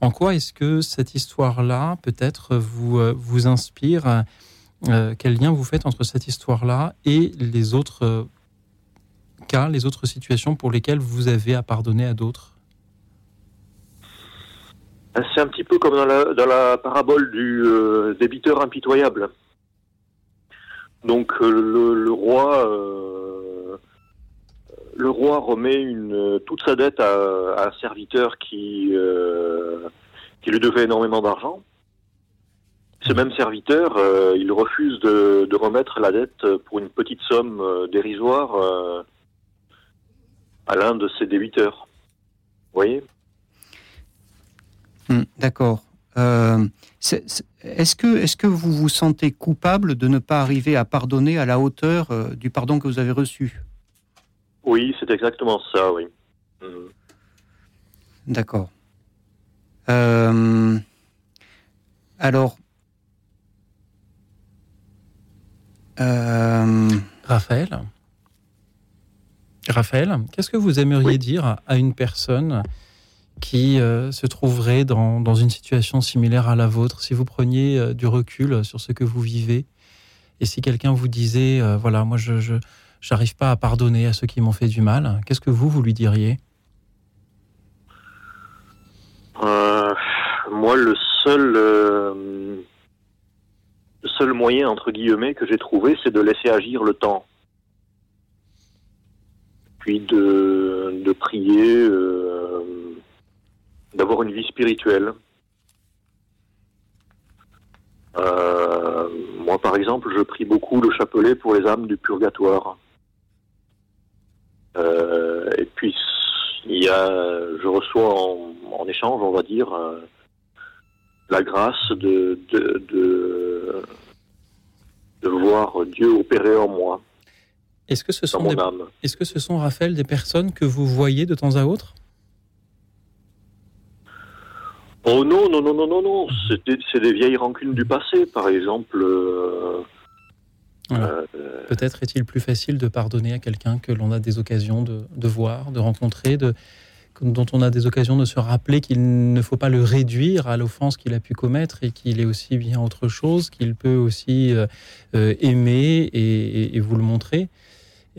En quoi est-ce que cette histoire-là peut-être vous, euh, vous inspire euh, Quel lien vous faites entre cette histoire-là et les autres euh, cas, les autres situations pour lesquelles vous avez à pardonner à d'autres? C'est un petit peu comme dans la, dans la parabole du euh, débiteur impitoyable. Donc euh, le, le roi, euh, le roi remet une, toute sa dette à, un serviteur qui, euh, qui lui devait énormément d'argent. Ce même serviteur, il refuse de, remettre la dette pour une petite somme dérisoire à l'un de ses débiteurs. Vous voyez? Hmm, D'accord. Euh, Est-ce que, est que vous vous sentez coupable de ne pas arriver à pardonner à la hauteur euh, du pardon que vous avez reçu? Oui, c'est exactement ça, oui. Mhm. D'accord. Euh, alors, euh, Raphaël? Raphaël, qu'est-ce que vous aimeriez Oui. dire à une personne qui euh, se trouverait dans, dans une situation similaire à la vôtre. Si vous preniez euh, du recul sur ce que vous vivez et si quelqu'un vous disait euh, voilà moi je j'arrive pas à pardonner à ceux qui m'ont fait du mal qu'est-ce que vous vous lui diriez? Euh, moi, le seul, euh, le seul moyen entre guillemets que j'ai trouvé, c'est de laisser agir le temps, puis de, de prier, euh, d'avoir une vie spirituelle. Euh, moi, par exemple, je prie beaucoup le chapelet pour les âmes du purgatoire. Euh, et puis, il y a, je reçois en, en échange, on va dire, euh, la grâce de, de, de, de voir Dieu opérer en moi, Est-ce que, ce sont des- est-ce que ce sont, Raphaël, des personnes que vous voyez de temps à autre? Oh non, non, non, non, non, non, c'est des, c'est des vieilles rancunes du passé, par exemple. euh, Voilà. euh, Peut-être est-il plus facile de pardonner à quelqu'un que l'on a des occasions de, de voir, de rencontrer, de, dont on a des occasions de se rappeler qu'il ne faut pas le réduire à l'offense qu'il a pu commettre et qu'il est aussi bien autre chose, qu'il peut aussi euh, euh, aimer et, et- et vous le montrer.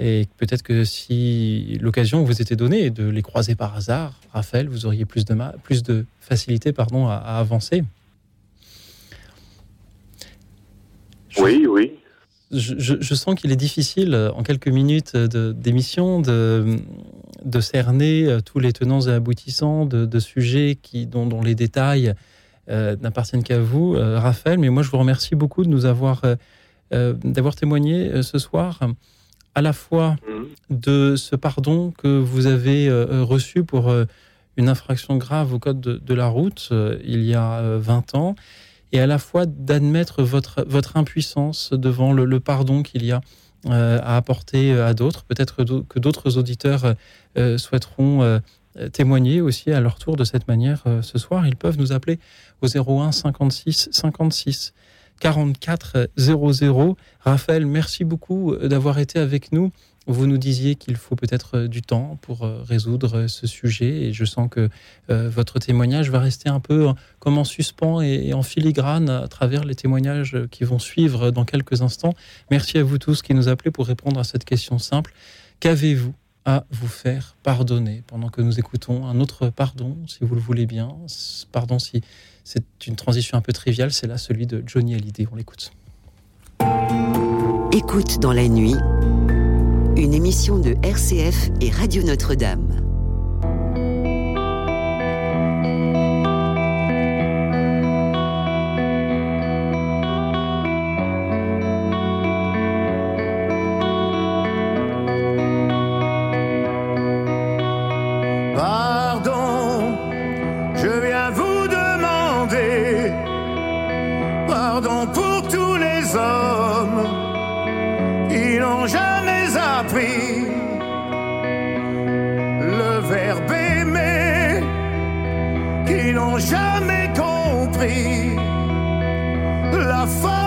Et peut-être que si l'occasion vous était donnée de les croiser par hasard, Raphaël, vous auriez plus de, ma- plus de facilité pardon, à, à avancer. oui, oui. je, je- je sens qu'il est difficile, euh, en quelques minutes de- d'émission, de, de cerner euh, tous les tenants et aboutissants de, de sujets qui, dont, dont les détails euh, n'appartiennent qu'à vous, euh, Raphaël. Mais moi, je vous remercie beaucoup de nous avoir, euh, euh, d'avoir témoigné euh, ce soir, à la fois Mhm. de ce pardon que vous avez euh, reçu pour euh, une infraction grave au code de, de la route euh, il y a euh, 20 ans, et à la fois d'admettre votre, votre impuissance devant le, le pardon qu'il y a euh, à apporter à d'autres. Peut-être que d'autres auditeurs euh, souhaiteront euh, témoigner aussi à leur tour de cette manière euh, ce soir. Ils peuvent nous appeler au 01 56 56 44 00. Raphaël, merci beaucoup euh, d'avoir été avec nous. Vous nous disiez qu'il faut peut-être euh, du temps pour euh, résoudre euh, ce sujet et je sens que euh, votre témoignage va rester un peu euh, comme en suspens et, et en filigrane à travers les témoignages euh, qui vont suivre dans quelques instants. Merci à vous tous qui nous appelez pour répondre à cette question simple. Qu'avez-vous à vous faire pardonner pendant que nous écoutons un autre pardon, si vous le voulez bien. Pardon si c'est une transition un peu triviale, c'est là celui de Johnny Hallyday. On l'écoute. Écoute dans la nuit, une émission de RCF et Radio Notre-Dame. Le verbe aimer, qui n'ont jamais compris la force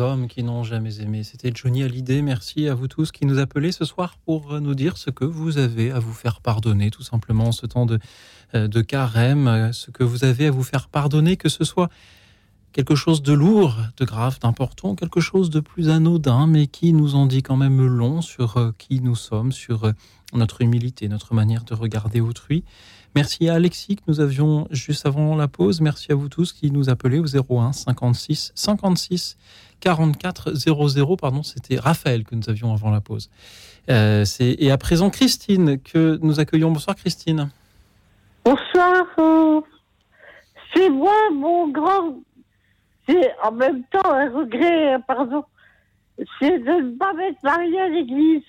hommes qui n'ont jamais aimé. C'était Johnny Hallyday. Merci à vous tous qui nous appelez ce soir pour euh, nous dire ce que vous avez à vous faire pardonner, tout simplement en ce temps de, euh, de carême, euh, ce que vous avez à vous faire pardonner, que ce soit quelque chose de lourd, de grave, d'important, quelque chose de plus anodin, mais qui nous en dit quand même long sur qui nous sommes, sur notre humilité, notre manière de regarder autrui. Merci à Alexis que nous avions juste avant la pause. Merci à vous tous qui nous appelez au 01 56 56 44 00. Pardon, c'était Raphaël que nous avions avant la pause. Euh, et à présent Christine que nous accueillons. Bonsoir Christine. Bonsoir. euh, C'est moi, mon grand. C'est en même temps un regret, euh, pardon. C'est de ne pas m'être mariée à l'église.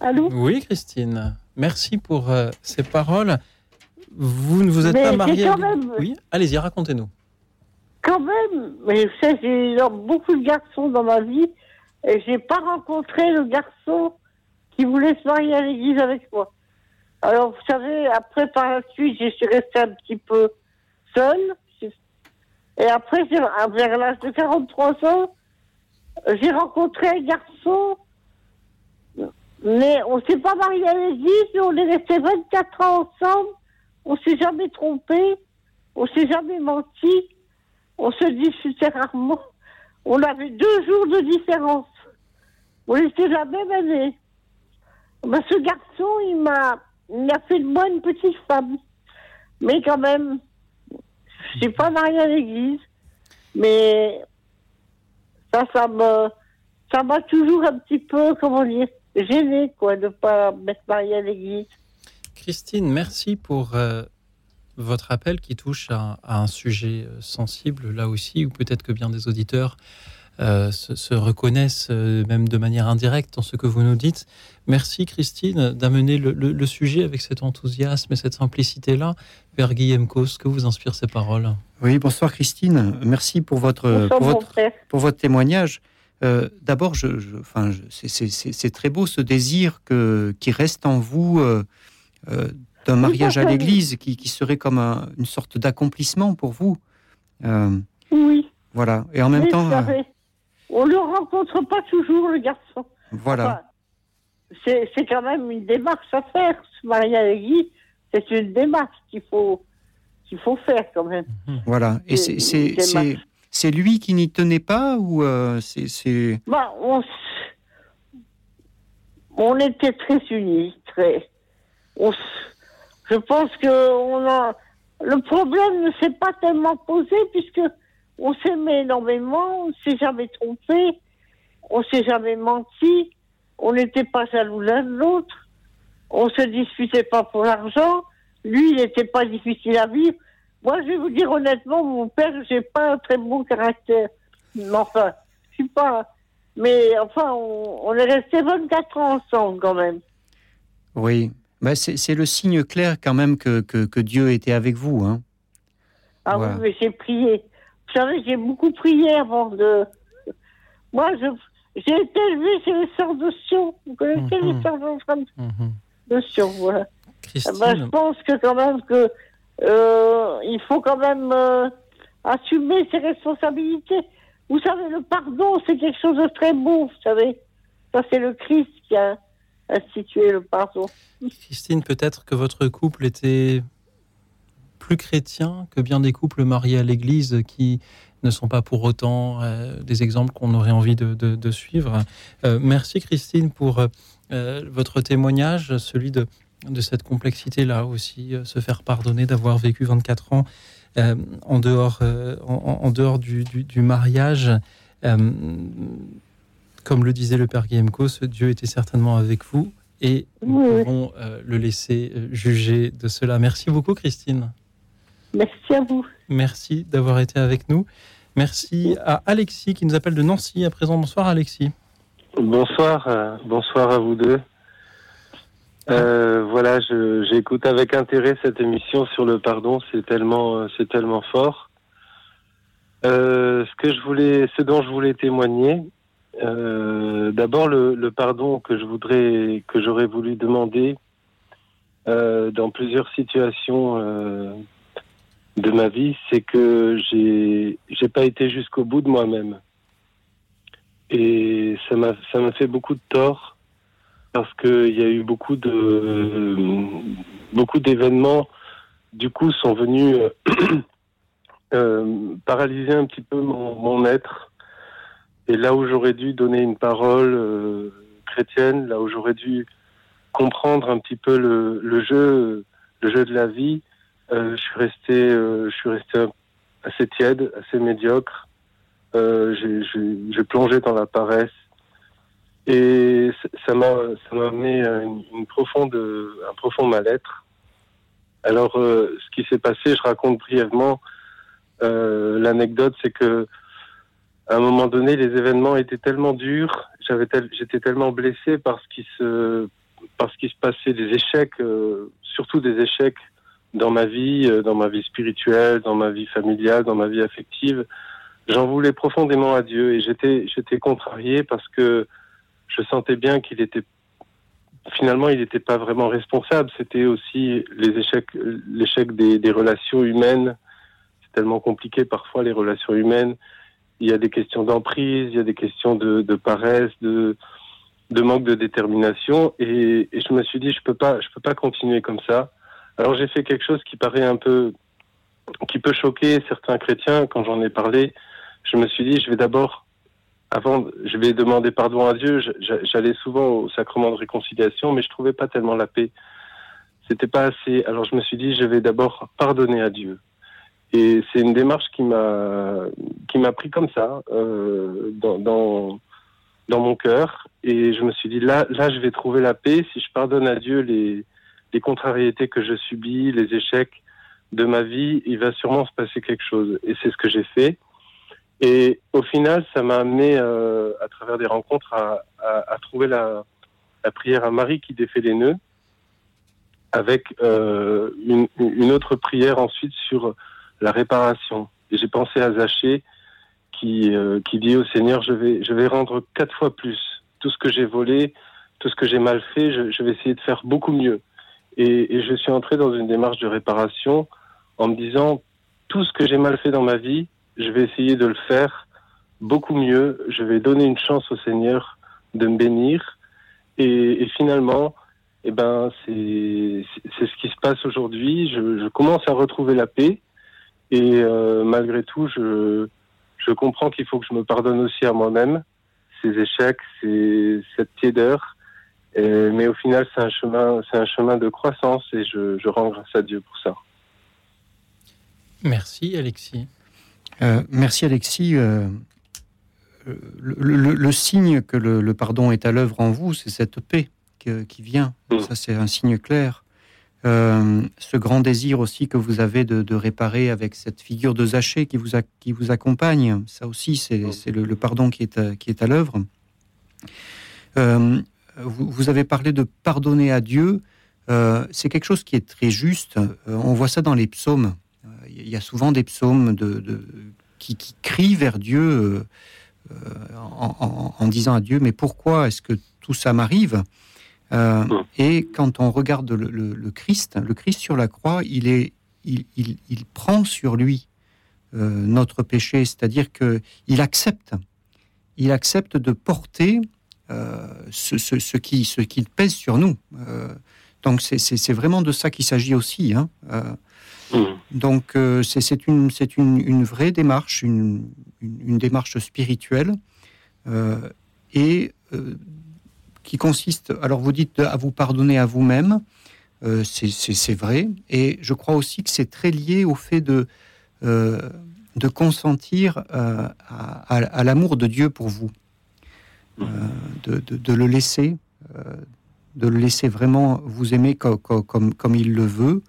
Allô Oui Christine. Merci pour euh, ces paroles. Vous ne vous êtes pas mariée. même- Oui, allez-y, racontez-nous. Quand même, mais savez, j'ai eu beaucoup de garçons dans ma vie et j'ai pas rencontré le garçon qui voulait se marier à l'église avec moi. Alors, vous savez, après, par la suite, je suis restée un petit peu seule. Et après, vers l'âge de 43 ans, j'ai rencontré un garçon, mais on s'est pas marié à l'église, mais on est resté 24 ans ensemble. On s'est jamais trompé, on s'est jamais menti. On se disputait rarement. On avait deux jours de différence. On était la même année. Ben, ce garçon, il m'a, fait de moi une petite femme. Mais quand même, je suis pas mariée à l'église. Mais ça, ça m'a toujours un petit peu, comment dire, gêné, quoi, de pas m'être mariée à l'église. Christine, merci pour euh, votre appel qui touche à, à un sujet euh, sensible, là aussi, où peut-être que bien des auditeurs euh, se, se reconnaissent, euh, même de manière indirecte, dans ce que vous nous dites. Merci, Christine, d'amener le, le- le sujet avec cet enthousiasme et cette simplicité-là vers Guillaume Cos. Que vous inspirent ces paroles? Oui, bonsoir Christine. Merci pour votre, Bonsoir, pour votre, frère. pour votre témoignage. Euh, D'abord, je, je- enfin, je- c'est- très beau ce désir que, qui reste en vous euh, euh, d'un mariage à l'église, qui, qui serait comme un- une sorte d'accomplissement pour vous. Euh, Oui. voilà. Et en même temps, euh, on ne le rencontre pas toujours, le garçon. voilà. Enfin, c'est c'est quand même une démarche à faire. Se marier à l'église, c'est une démarche qu'il faut, qu'il faut faire quand même. Voilà. Et c'est- lui qui n'y tenait pas ou euh, c'est c'est Bah, on, on était très unis, très. on s- je pense que on. Le problème ne s'est pas tellement posé puisque on s'aimait énormément, on ne s'est jamais trompé, on s'est jamais menti, on n'était pas jaloux l'un de l'autre, on se disputait pas pour l'argent, lui il n'était pas difficile à vivre. Moi je vais vous dire honnêtement, mon père, j'ai pas un très bon caractère. Mais Enfin, je suis pas. Mais enfin, on, on est restés 24 ans ensemble quand même. oui. Bah, c'est c'est le signe clair quand même que, que, que Dieu était avec vous. Hein. Ah Voilà. oui, mais j'ai prié. Vous savez, j'ai beaucoup prié avant de. Moi, je j'ai été élevée chez les sœurs de Sion. Vous connaissez Mhm. les sœurs de, Mhm. de Sion, voilà. Christine, Eh ben, je pense que quand même que euh, il faut quand même euh, assumer ses responsabilités. Vous savez, le pardon, c'est quelque chose de très beau, vous savez. Ça, c'est le Christ qui a institué le pardon. Christine, peut-être que votre couple était plus chrétien que bien des couples mariés à l'église qui ne sont pas pour autant euh, des exemples qu'on aurait envie de, suivre. Euh, merci Christine pour euh, votre témoignage, celui de, cette complexité-là aussi, se faire pardonner d'avoir vécu 24 ans en dehors, en, dehors du mariage. Comme le disait le père Guillemco, ce Dieu était certainement avec vous et nous Oui, pouvons euh, le laisser euh, juger de cela. Merci beaucoup Christine. Merci à vous. Merci d'avoir été avec nous. Merci à Alexis qui nous appelle de Nancy à présent. Bonsoir Alexis. Bonsoir, euh, bonsoir à vous deux. Euh, voilà, j'écoute avec intérêt cette émission sur le pardon. C'est tellement, c'est tellement fort. Euh, ce que je voulais, ce dont je voulais témoigner, euh, d'abord le, le pardon que je voudrais, que j'aurais voulu demander euh, dans plusieurs situations euh, de ma vie, c'est que j'ai, j'ai pas été jusqu'au bout de moi-même. Et ça m'a ça m'a fait beaucoup de tort parce qu'il y a eu beaucoup de beaucoup d'événements du coup sont venus [COUGHS] euh, paralyser un petit peu mon, mon être et là où j'aurais dû donner une parole euh, chrétienne là où j'aurais dû comprendre un petit peu le, le jeu le jeu de la vie euh, je suis resté euh, je suis resté assez tiède assez médiocre euh, j'ai- plongé dans la paresse et ça m'a amené à une profonde un profond mal-être. Alors euh, ce qui s'est passé, je raconte brièvement euh, l'anecdote, c'est que à un moment donné, les événements étaient tellement durs, j'avais tel- j'étais tellement blessé parce qu'il se parce qu'il se passait des échecs, euh, surtout des échecs dans ma vie, euh, dans ma vie spirituelle, dans ma vie familiale, dans ma vie affective. J'en voulais profondément à Dieu et j'étais j'étais contrarié parce que je sentais bien qu'il était finalement il n'était pas vraiment responsable. C'était aussi les échecs l'échec des, des relations humaines. C'est tellement compliqué parfois les relations humaines. Il y a des questions d'emprise, il y a des questions de, paresse, de manque de détermination et, et je me suis dit je peux peux pas continuer comme ça. Alors j'ai fait quelque chose qui paraît un peu qui peut choquer certains chrétiens quand j'en ai parlé je me suis dit, je vais d'abord, avant, je vais demander pardon à Dieu. J'allais souvent au sacrement de réconciliation, mais je trouvais pas tellement la paix. C'était pas assez. Alors je me suis dit, je vais d'abord pardonner à Dieu. Et c'est une démarche qui m'a qui m'a pris comme ça euh, dans, dans dans mon cœur. Et je me suis dit, là, là, je vais trouver la paix si je pardonne à Dieu les les contrariétés que je subis, les échecs de ma vie. Il va sûrement se passer quelque chose. Et c'est ce que j'ai fait. Et au final, ça m'a amené, euh, à travers des rencontres, à, à- à trouver la, la prière à Marie qui défait les nœuds, avec euh, une, une autre prière ensuite sur la réparation. J'ai pensé à Zachée qui, euh, qui dit au Seigneur, je vais, je vais rendre quatre fois plus. Tout ce que j'ai volé, tout ce que j'ai mal fait, je, je vais essayer de faire beaucoup mieux. Et, et je suis entré dans une démarche de réparation en me disant, tout ce que j'ai mal fait dans ma vie, je vais essayer de le faire beaucoup mieux. Je vais donner une chance au Seigneur de me bénir. Et, et finalement, eh ben, c'est c'est ce qui se passe aujourd'hui. Je, je commence à retrouver la paix. Et euh, malgré tout, je, je comprends qu'il faut que je me pardonne aussi à moi-même ces échecs, ces, cette tiédeur. Et- mais au final, c'est un chemin, c'est un chemin de croissance et je, je rends grâce à Dieu pour ça. Merci Alexis. Euh, merci Alexis. Euh, le, le- le signe que le, le pardon est à l'œuvre en vous, c'est cette paix que- qui vient. Mm. Ça, c'est un signe clair. Euh, ce grand désir aussi que vous avez de, de réparer avec cette figure de Zachée qui vous, a- qui vous accompagne, ça aussi, c'est c'est le, le pardon qui est à, qui est à l'œuvre. Euh, vous, vous avez parlé de pardonner à Dieu. Euh, c'est quelque chose qui est très juste. Euh, on voit ça dans les psaumes. Euh, Il y a souvent des psaumes de, de- qui, qui crient vers Dieu euh, euh, en, en- en disant à Dieu, mais pourquoi est-ce que tout ça m'arrive? Euh. Et quand on regarde le, le- le Christ, le Christ sur la croix, il, est, il, il- il prend sur lui euh, notre péché, c'est-à-dire que il accepte, il accepte de porter euh, ce, ce- ce qui, ce qui pèse sur nous. Donc c'est- vraiment de ça qu'il s'agit aussi. hein. Donc c'est une, une, une vraie démarche, une, une, démarche spirituelle, et qui consiste, alors vous dites à vous pardonner à vous-même, euh, c'est- vrai, et je crois aussi que c'est très lié au fait de, euh, de consentir euh, à, à- à l'amour de Dieu pour vous, de, de- de le laisser, de le laisser vraiment vous aimer co- co- comme, comme il le veut.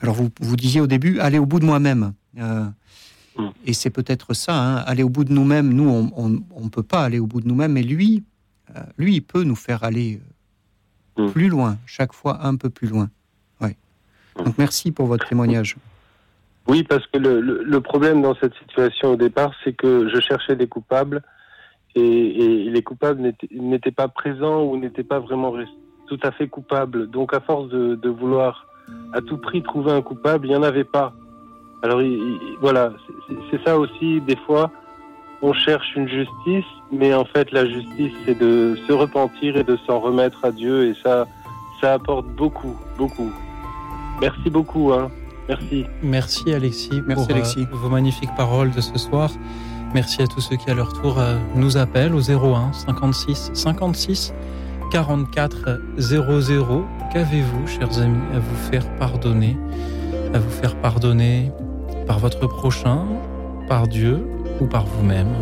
Alors vous, vous disiez au début, aller au bout de moi-même. Mm. Et c'est peut-être ça, hein, aller au bout de nous-mêmes. Nous, on ne peut pas aller au bout de nous-mêmes, mais lui, lui, il peut nous faire aller euh, Mm. plus loin, chaque fois un peu plus loin. Ouais. Donc merci pour votre témoignage. Oui, parce que le, le- le problème dans cette situation au départ, c'est que je cherchais des coupables et, et les coupables n'étaient- pas présents ou n'étaient pas vraiment tout à fait coupables. Donc à force de, de vouloir à tout prix trouver un coupable, il n'y en avait pas. Alors il- il- voilà, c'est ça aussi, des fois, on cherche une justice, mais en fait la justice, c'est de se repentir et de s'en remettre à Dieu, et ça, ça apporte beaucoup, beaucoup. Merci beaucoup, hein. Merci. Merci Alexis Merci, pour euh, Alexis. vos magnifiques paroles de ce soir. Merci à tous ceux qui à leur tour euh, nous appellent au 01 56 56 44 00. Qu'avez-vous, chers amis, à vous faire pardonner À vous faire pardonner par votre prochain, par Dieu? Par vous-même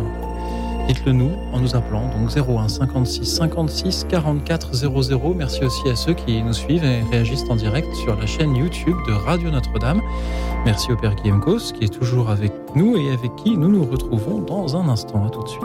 Dites-le nous en nous appelant donc 01 56 56 44 00. Merci aussi à ceux qui nous suivent et réagissent en direct sur la chaîne YouTube de Radio Notre-Dame. Merci au Père Guillaume Cos qui est toujours avec nous et avec qui nous nous retrouvons dans un instant. À tout de suite.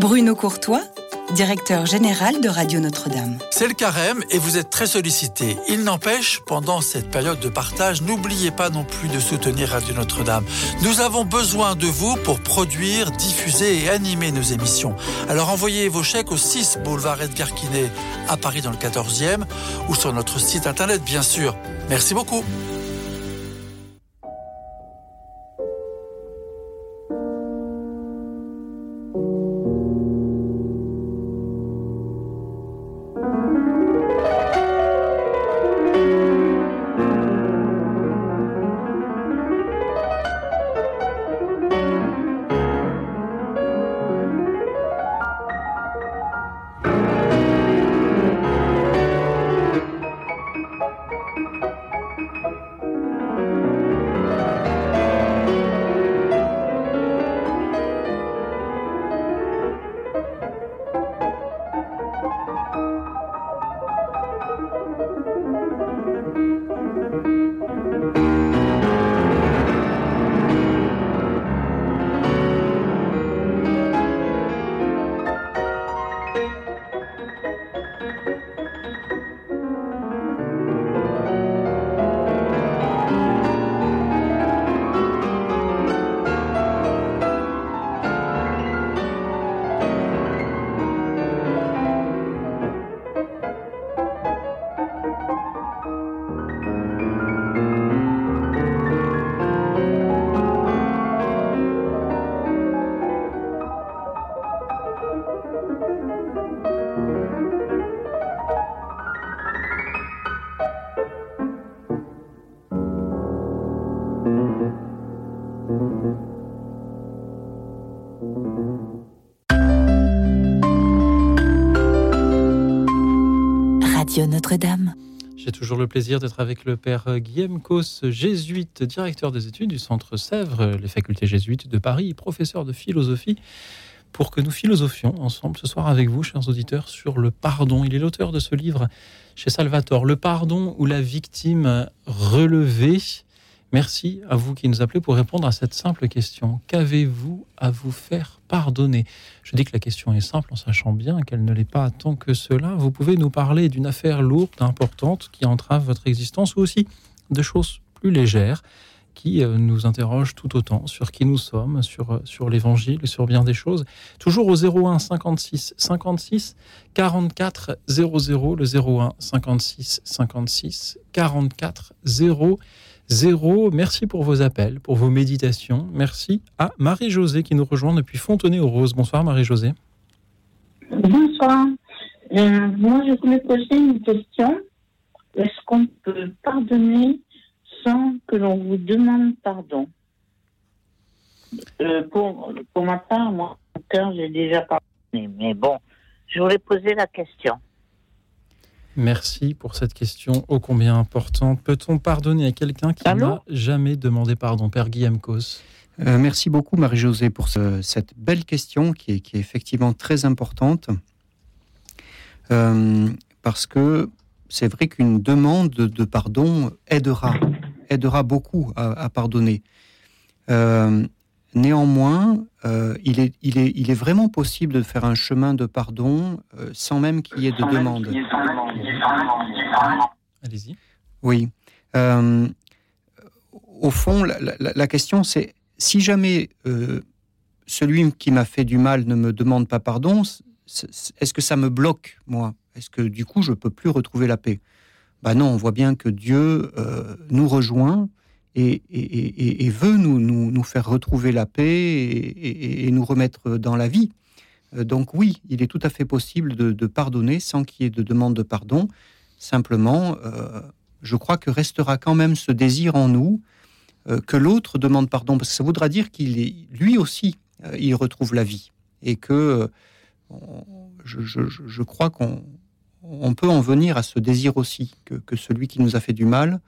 Bruno Courtois, directeur général de Radio Notre-Dame. C'est le carême et vous êtes très sollicité. Il n'empêche, pendant cette période de partage, n'oubliez pas non plus de soutenir Radio Notre-Dame. Nous avons besoin de vous pour produire, diffuser et animer nos émissions. Alors envoyez vos chèques au 6 boulevard Edgar Quinet à Paris dans le 14e ou sur notre site internet bien sûr. Merci beaucoup. Toujours le plaisir d'être avec le père Guillaume Cos, jésuite, directeur des études du Centre Sèvres, les facultés jésuites de Paris, professeur de philosophie, pour que nous philosophions ensemble ce soir avec vous, chers auditeurs, sur le pardon. Il est l'auteur de ce livre chez Salvatore, Le pardon ou la victime relevée. Merci à vous qui nous appelez pour répondre à cette simple question. Qu'avez-vous à vous faire pardonner? Je dis que la question est simple en sachant bien qu'elle ne l'est pas tant que cela. Vous pouvez nous parler d'une affaire lourde, importante, qui entrave votre existence ou aussi de choses plus légères qui euh, nous interrogent tout autant sur qui nous sommes, sur, euh, sur l'évangile sur bien des choses. Toujours au 01 56 56 44 00, le 01 56 56 44 0 0. Merci pour vos appels, pour vos méditations. Merci à Marie-Josée qui nous rejoint depuis Fontenay-aux-Roses. Bonsoir Marie-Josée. Bonsoir. Euh, moi, je voulais poser une question. Est-ce qu'on peut pardonner sans que l'on vous demande pardon? Euh, pour, pour ma part, moi, mon cœur, j'ai déjà pardonné. Mais bon, je voulais poser la question. Merci pour cette question ô combien importante. Peut-on pardonner à quelqu'un qui n'a jamais demandé pardon? Père Guillaume Cos. Euh, merci beaucoup Marie-Josée pour ce- cette belle question qui est, qui est effectivement très importante. Euh, parce que c'est vrai qu'une demande de pardon aidera, aidera beaucoup à, à pardonner. Euh, néanmoins, euh, il, est, il, est, il est vraiment possible de faire un chemin de pardon euh, sans même qu'il y ait de demande. Allez-y. Oui. Euh, au fond, la, la- la question, c'est si jamais euh, celui qui m'a fait du mal ne me demande pas pardon, est-ce que ça me bloque, moi? Est-ce que du coup, je peux plus retrouver la paix? Ben non, on voit bien que Dieu euh, nous rejoint et, veut nous, nous, faire retrouver la paix et, nous remettre dans la vie. Euh, Donc oui, il est tout à fait possible de, pardonner sans qu'il y ait de demande de pardon. Simplement, euh, je crois que restera quand même ce désir en nous euh, que l'autre demande pardon, parce que ça voudra dire qu'il est lui aussi, euh, il retrouve la vie, et que je, crois qu'on on peut en venir à ce désir aussi que, celui qui nous a fait du mal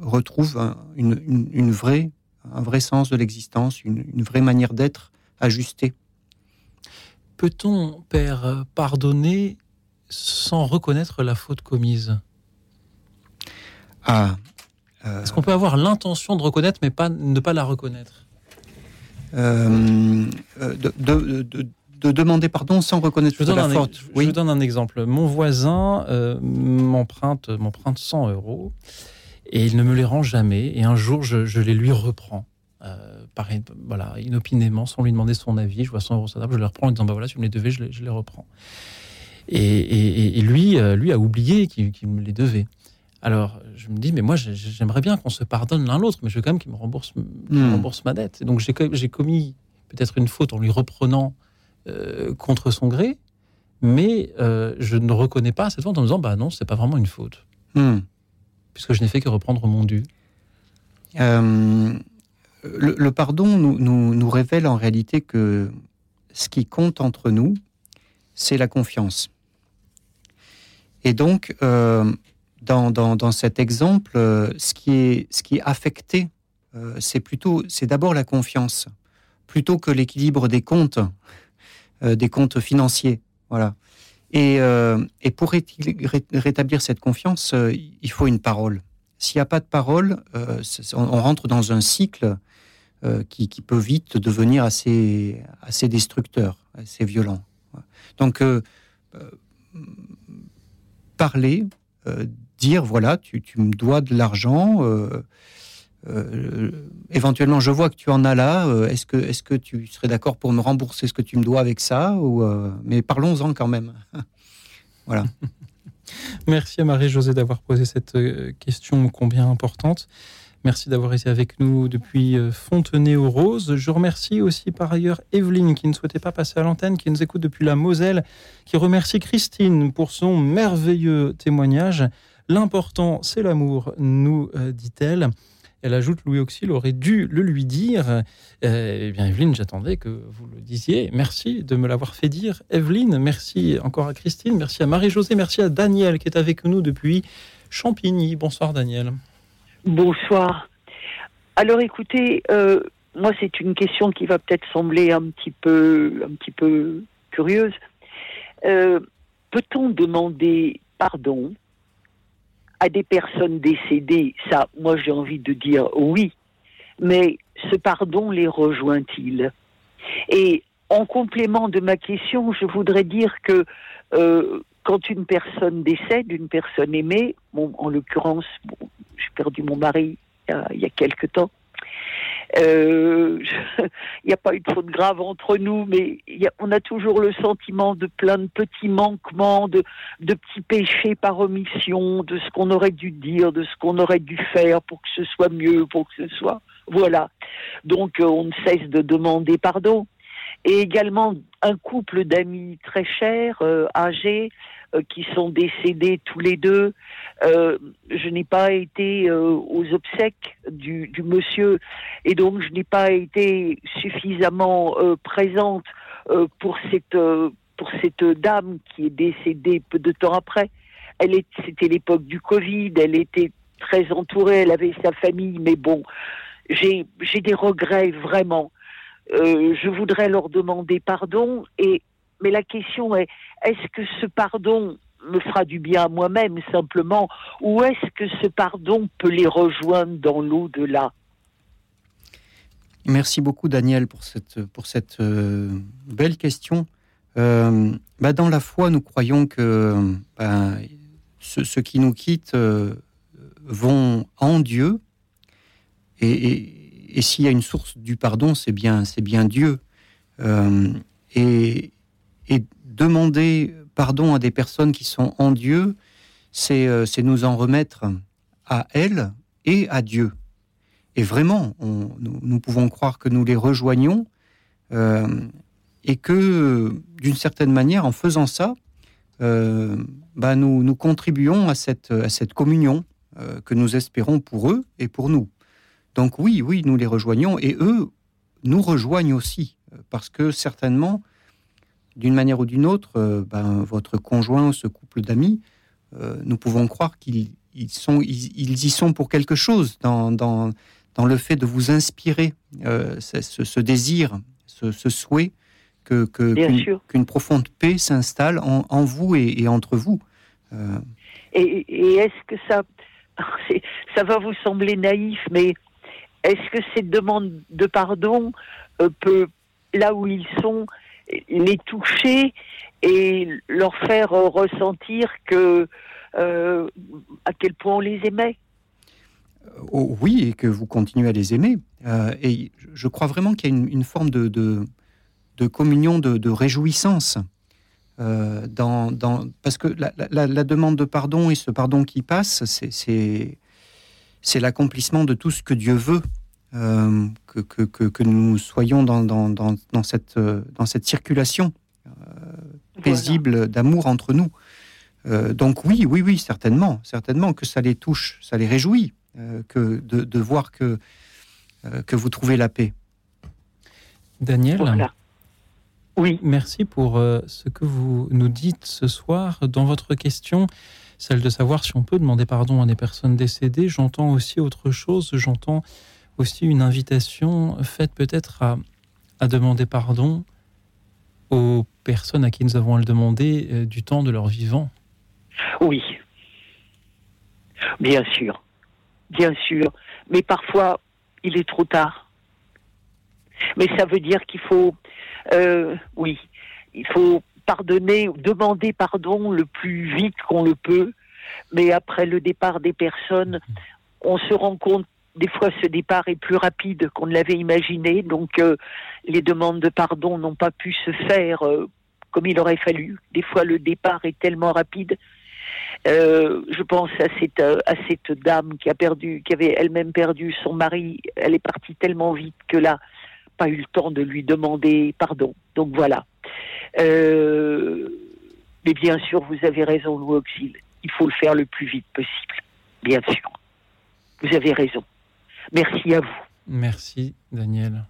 retrouve un, une, une- une vraie, un vrai sens de l'existence, une, une vraie manière d'être ajustée. Peut-on, Père, euh, pardonner sans reconnaître la faute commise? Ah. Est-ce qu'on peut avoir l'intention de reconnaître mais pas, ne pas la reconnaître? Euh, euh, de, de- de- de demander pardon sans reconnaître Je vous donne, la faute. je vous donne un exemple. Mon voisin euh, m'emprunte m'emprunte 100 euros et il ne me les rend jamais. Et un jour, je, je les lui reprends. Euh, pareil, voilà, inopinément, sans lui demander son avis. Je vois 100 euros sur la table, je les reprends en disant bah voilà, tu me les devais, je les, je les reprends. Et, et- et lui, euh, lui a oublié qu'il me les devait. Alors, je me dis, mais moi, j'ai- j'aimerais bien qu'on se pardonne l'un l'autre, mais je veux quand même qu'il me rembourse, me Hmm. rembourse ma dette. Et donc, j'ai co- j'ai commis peut-être une faute en lui reprenant euh, contre son gré, mais euh, je ne reconnais pas cette faute en me disant, bah non, c'est pas vraiment une faute, Hmm. Puisque je n'ai fait que reprendre mon dû. Euh, le, pardon nous, révèle en réalité que ce qui compte entre nous, c'est la confiance. Et donc, euh, dans, cet exemple, euh, ce qui est, affecté, c'est c'est d'abord la confiance, plutôt que l'équilibre des comptes, des comptes financiers. Voilà. Et, euh, et pour rétablir cette confiance, euh, il faut une parole. S'il n'y a pas de parole, euh, on, rentre dans un cycle qui, peut vite devenir assez, assez destructeur, assez violent. Donc, parler, dire voilà, tu me dois de l'argent. Euh, éventuellement, je vois que tu en as là. euh, est-ce que, est-ce que tu serais d'accord pour me rembourser ce que tu me dois avec ça euh, Mais parlons-en quand même. [LAUGHS] voilà. [LAUGHS] Merci à Marie-Josée d'avoir posé cette question combien importante. Merci d'avoir été avec nous depuis Fontenay-aux-Roses. Je remercie aussi par ailleurs Evelyne qui ne souhaitait pas passer à l'antenne, qui nous écoute depuis la Moselle, qui remercie Christine pour son merveilleux témoignage. L'important, c'est l'amour, nous dit-elle. Elle ajoute Louis Auxil aurait dû le lui dire. Euh, eh bien, Evelyne, j'attendais que vous le disiez. Merci de me l'avoir fait dire. Evelyne, merci encore à Christine, merci à Marie-Josée, merci à Daniel qui est avec nous depuis Champigny. Bonsoir Daniel. Bonsoir. Alors écoutez, euh, moi c'est une question qui va peut-être sembler un petit peu, un petit peu curieuse. Euh, Peut-on demander pardon à des personnes décédées Ça, moi j'ai envie de dire oui. Mais ce pardon les rejoint-il? Et en complément de ma question, je voudrais dire que euh, quand une personne décède, une personne aimée, en l'occurrence, j'ai perdu mon mari a, il y a quelque temps. Euh, [LAUGHS] Il n'y a pas eu de faute grave entre nous, mais on a toujours le sentiment de plein de petits manquements, de, petits péchés par omission, de ce qu'on aurait dû dire, de ce qu'on aurait dû faire pour que ce soit mieux, pour que ce soit. Voilà. Donc euh, on ne cesse de demander pardon. Et également un couple d'amis très chers, euh, âgés, euh, qui sont décédés tous les deux. Euh, je n'ai pas été euh, aux obsèques du, monsieur et donc je n'ai pas été suffisamment euh, présente euh, pour cette euh, pour cette dame qui est décédée peu de temps après. Elle est, c'était l'époque du Covid, elle était très entourée, elle avait sa famille, mais bon, j'ai j'ai des regrets vraiment. Euh, je voudrais leur demander pardon et mais la question est est-ce que ce pardon me fera du bien à moi-même simplement ou est-ce que ce pardon peut les rejoindre dans l'au-delà? Merci beaucoup Daniel pour cette, pour cette euh, belle question. Euh, bah, dans la foi, nous croyons que ben, ceux, qui nous quittent euh, vont en Dieu. Et, et- s'il y a une source du pardon, c'est bien, c'est bien Dieu. Et, et demander pardon à des personnes qui sont en Dieu, c'est euh, nous en remettre à elles et à Dieu. Et vraiment, nous, pouvons croire que nous les rejoignons euh, et que, d'une certaine manière, en faisant ça, euh, bah, nous, nous contribuons à cette, à cette communion euh, que nous espérons pour eux et pour nous. Donc oui, oui, nous les rejoignons et eux nous rejoignent aussi, parce que certainement, d'une manière ou d'une autre, euh, ben, votre conjoint, ce couple d'amis, euh, nous pouvons croire qu'ils ils sont, ils, ils y sont pour quelque chose dans, dans, dans le fait de vous inspirer euh, ce, désir, ce, ce souhait que, que- Bien qu'une, profonde paix s'installe en, en vous et, et entre vous. Et, et est-ce que ça, [LAUGHS] ça va vous sembler naïf, mais est-ce que cette demande de pardon peut, là où ils sont, les toucher et leur faire ressentir que euh, à quel point on les aimait oh, oui, et que vous continuez à les aimer. Euh, et je- crois vraiment qu'il y a une, forme de, de, communion, de, réjouissance. euh, dans, parce que la, la- demande de pardon et ce pardon qui passe, c'est- l'accomplissement de tout ce que Dieu veut, que, que, que, que nous soyons dans, dans, dans, dans cette, euh, dans cette circulation euh, paisible d'amour entre nous. Euh, donc oui, oui, oui, certainement, certainement que ça les touche, ça les réjouit, euh, que de, de voir que, euh, que vous trouvez la paix. Daniel Oui. Merci pour euh, ce que vous nous dites ce soir. Dans votre question, celle de savoir si on peut demander pardon à des personnes décédées, j'entends aussi autre chose. J'entends aussi une invitation faite peut-être à, demander pardon aux personnes à qui nous avons à le demander euh, du temps de leur vivant. Oui, bien sûr, bien sûr. Mais parfois, il est trop tard. Mais ça veut dire qu'il faut, euh, oui, il faut pardonner, demander pardon le plus vite qu'on le peut. Mais après le départ des personnes, on se rend compte des fois ce départ est plus rapide qu'on ne l'avait imaginé. Donc euh, les demandes de pardon n'ont pas pu se faire euh, comme il aurait fallu. Des fois le départ est tellement rapide euh, je pense à cette, à cette dame qui a perdu, qui avait elle-même perdu son mari. Elle est partie tellement vite que là, pas eu le temps de lui demander pardon. Donc voilà. Mais bien sûr, vous avez raison, Louis Auxil. Il faut le faire le plus vite possible. Bien sûr. Vous avez raison. Merci à vous. Merci, Daniel.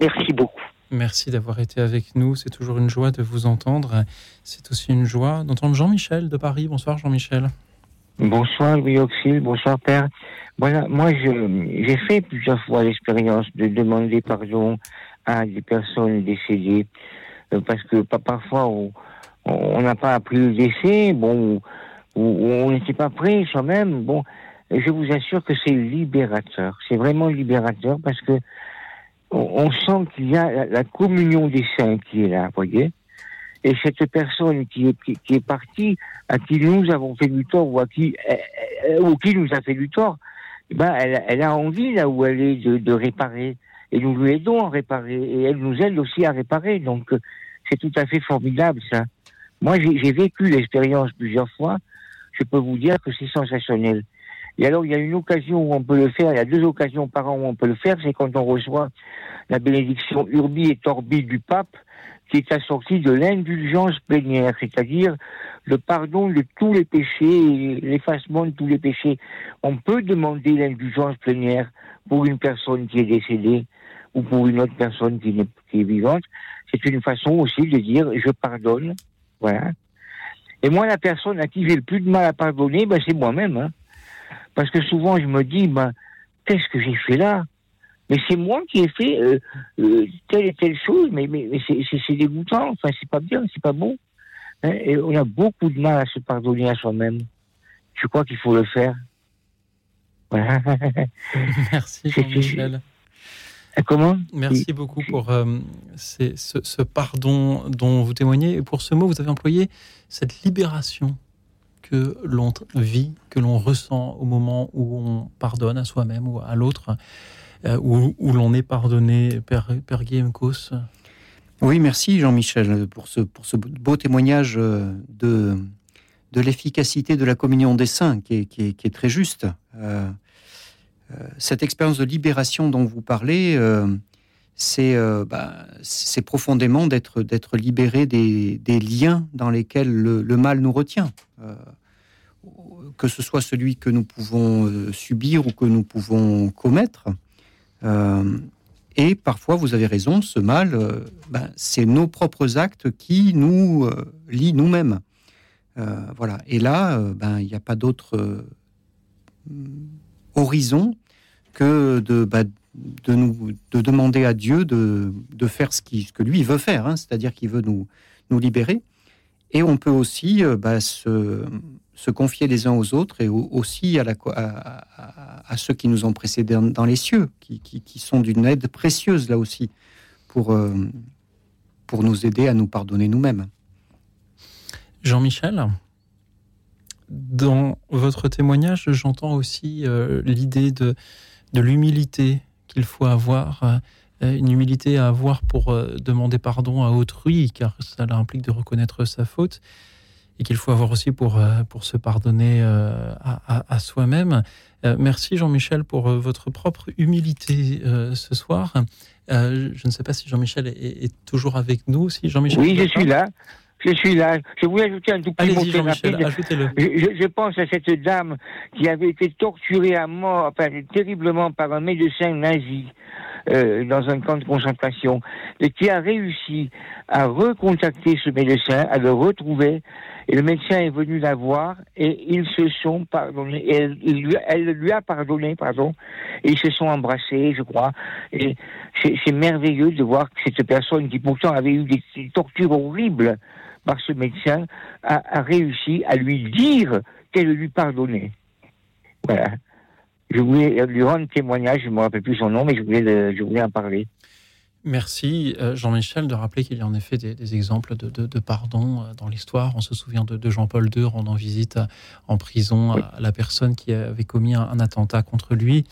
Merci beaucoup. Merci d'avoir été avec nous. C'est toujours une joie de vous entendre. C'est aussi une joie d'entendre Jean-Michel de Paris. Bonsoir, Jean-Michel. Bonsoir Louis Auxil, bonsoir Père. Voilà, moi j'ai fait plusieurs fois l'expérience de demander pardon à des personnes décédées euh, parce que pa- parfois on on n'a pas appris le décès, bon, ou, ou on n'était pas prêt soi-même. Bon, je vous assure que c'est libérateur. C'est vraiment libérateur parce que on, sent qu'il y a la, communion des saints qui est là, vous voyez. Et cette personne qui est, partie, à qui nous avons fait du tort, ou à qui, euh, euh, ou qui nous a fait du tort, eh ben, elle, a envie, là où elle est, de, de réparer. Et nous lui aidons à réparer. Et elle nous aide aussi à réparer. Donc, euh, c'est tout à fait formidable, ça. Moi, j'ai vécu l'expérience plusieurs fois. Je peux vous dire que c'est sensationnel. Et alors, il y a une occasion où on peut le faire, il y a deux occasions par an où on peut le faire, c'est quand on reçoit la bénédiction Urbi et Torbi du pape, qui est assortie de l'indulgence plénière, c'est-à-dire le pardon de tous les péchés l'effacement de tous les péchés. On peut demander l'indulgence plénière pour une personne qui est décédée ou pour une autre personne qui, n'est- qui est vivante. C'est une façon aussi de dire je pardonne. Voilà. Et moi, la personne à qui j'ai le plus de mal à pardonner, ben, c'est moi-même. hein. Parce que souvent, je me dis, ben, qu'est-ce que j'ai fait là? Mais c'est moi qui ai fait euh, euh, telle et telle chose, mais, mais, mais c'est- dégoûtant, enfin, c'est pas bien, c'est pas bon. Hein, et on a beaucoup de mal à se pardonner à soi-même. Je crois qu'il faut le faire? Voilà. [LAUGHS] [LAUGHS] Merci, Jean-Michel. Comment? Merci beaucoup pour euh, ces- ce, ce pardon dont vous témoignez. Et pour ce mot, vous avez employé cette libération que l'on vit, que l'on ressent au moment où on pardonne à soi-même ou à l'autre, euh, où, l'on est pardonné, Père, Guillaume Cos. Oui, merci Jean-Michel pour ce, pour ce beau témoignage euh, de, de l'efficacité de la communion des saints qui est, qui est- qui est très juste. Euh, cette expérience de libération dont vous parlez, euh, c'est euh, bah, c'est profondément d'être libéré des, liens dans lesquels le, mal nous retient. Euh, que ce soit celui que nous pouvons euh, subir ou que nous pouvons commettre. Et parfois, vous avez raison, ce mal, ben, c'est nos propres actes qui nous lient nous-mêmes. Voilà. Et là, ben, il n'y a pas d'autre horizon que de, bah, de, nous, de demander à Dieu de, de faire ce, qui, ce que lui veut faire, hein, c'est-à-dire qu'il veut nous, nous libérer. Et on peut aussi euh, bah, se, se confier les uns aux autres et au- aussi à, la, co- à, à- à ceux qui nous ont précédés dans, dans les cieux, qui, qui- qui sont d'une aide précieuse là aussi pour, euh, pour nous aider à nous pardonner nous-mêmes. Jean-Michel, dans votre témoignage, j'entends aussi euh, l'idée de, de l'humilité qu'il faut avoir, euh, une humilité à avoir pour euh, demander pardon à autrui, car cela implique de reconnaître sa faute, et qu'il faut avoir aussi pour, euh, pour se pardonner euh, à, à- à soi-même. Euh, merci Jean-Michel pour euh, votre propre humilité euh, ce soir. Euh, je ne sais pas si Jean-Michel est, est- toujours avec nous. Si Jean-Michel Oui, je suis là. Je suis là. Je voulais ajouter un tout petit mot très rapide. Je, je- pense à cette dame qui avait été torturée à mort, enfin terriblement par un médecin nazi euh, dans un camp de concentration, et qui a réussi à recontacter ce médecin, à le retrouver, et le médecin est venu la voir, et ils se sont pardonnés, et elle, lui, elle lui a pardonné, pardon, et ils se sont embrassés, je crois, et c'est c'est merveilleux de voir que cette personne qui pourtant avait eu des, des tortures horribles par ce médecin a, a réussi à lui dire qu'elle lui pardonnait. Voilà. Je voulais lui rendre témoignage, je ne me rappelle plus son nom, mais je voulais, le- je voulais en parler. Merci euh, Jean-Michel de rappeler qu'il y a en effet des, des exemples de, de- de pardon euh, dans l'histoire. On se souvient de, de Jean-Paul II rendant visite à- en prison à la personne qui avait commis un, un attentat contre lui.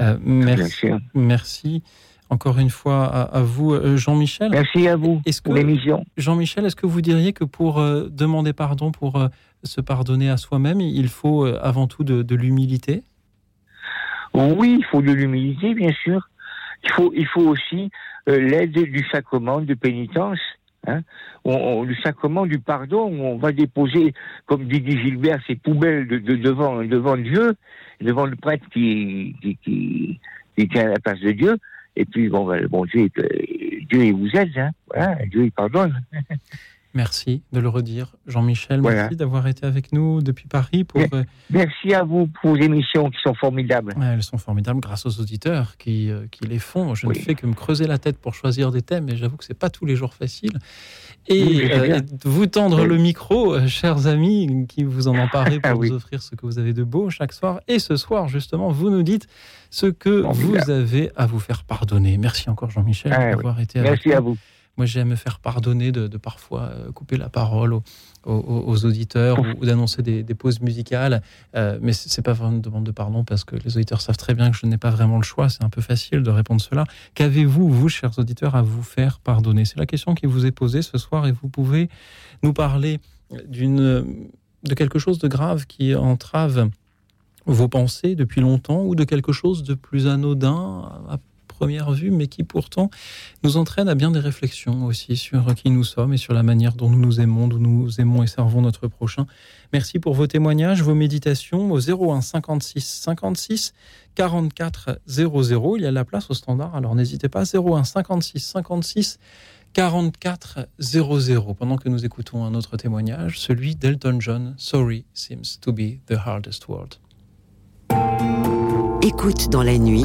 Euh, merci, merci encore une fois à, à vous euh, Jean-Michel. Merci à vous est-ce que, pour l'émission. Jean-Michel, est-ce que vous diriez que pour euh, demander pardon, pour euh, se pardonner à soi-même, il faut euh, avant tout de, de l'humilité? Oui, il faut de l'humilité, bien sûr. Il faut, il faut aussi l'aide du sacrement de pénitence. Hein, on, on- le sacrement du pardon, où on va déposer, comme dit Gilbert, ses poubelles de, de- devant, devant Dieu, devant le prêtre qui, qui, qui, qui tient à la place de Dieu. Et puis, bon, ben, bon Dieu, euh, Dieu, il vous aide, hein. Voilà, Dieu, il pardonne. [LAUGHS] Merci de le redire. Jean-Michel, Voilà. merci d'avoir été avec nous depuis Paris pour. euh, Merci à vous pour vos émissions qui sont formidables. Ouais, elles sont formidables grâce aux auditeurs qui, euh, qui les font. Je ne fais que me creuser la tête pour choisir des thèmes, et j'avoue que c'est pas tous les jours facile. Et euh, vous tendre Oui. le micro, chers amis, qui vous en [LAUGHS] emparez pour Ah vous offrir ce que vous avez de beau chaque soir. Et ce soir, justement, vous nous dites ce que vous avez à vous faire pardonner. Merci encore, Jean-Michel, Ah d'avoir été avec Merci nous. à vous. Moi, j'aime me faire pardonner de, parfois euh, couper la parole aux, auditeurs ou, d'annoncer des, pauses musicales. Euh, mais c'est pas vraiment une demande de pardon parce que les auditeurs savent très bien que je n'ai pas vraiment le choix. C'est un peu facile de répondre cela. Qu'avez-vous, vous, chers auditeurs, à vous faire pardonner? C'est la question qui vous est posée ce soir et vous pouvez nous parler d'une de quelque chose de grave qui entrave vos pensées depuis longtemps ou de quelque chose de plus anodin première vue, mais qui pourtant nous entraîne à bien des réflexions aussi sur qui nous sommes et sur la manière dont nous nous aimons, dont nous aimons et servons notre prochain. Merci pour vos témoignages, vos méditations au 01 56 56 44 00. Il y a de la place au standard, alors n'hésitez pas. 01 56 56 44 00. Pendant que nous écoutons un autre témoignage, celui d'Elton John, Sorry seems to be the hardest word. Écoute dans la nuit,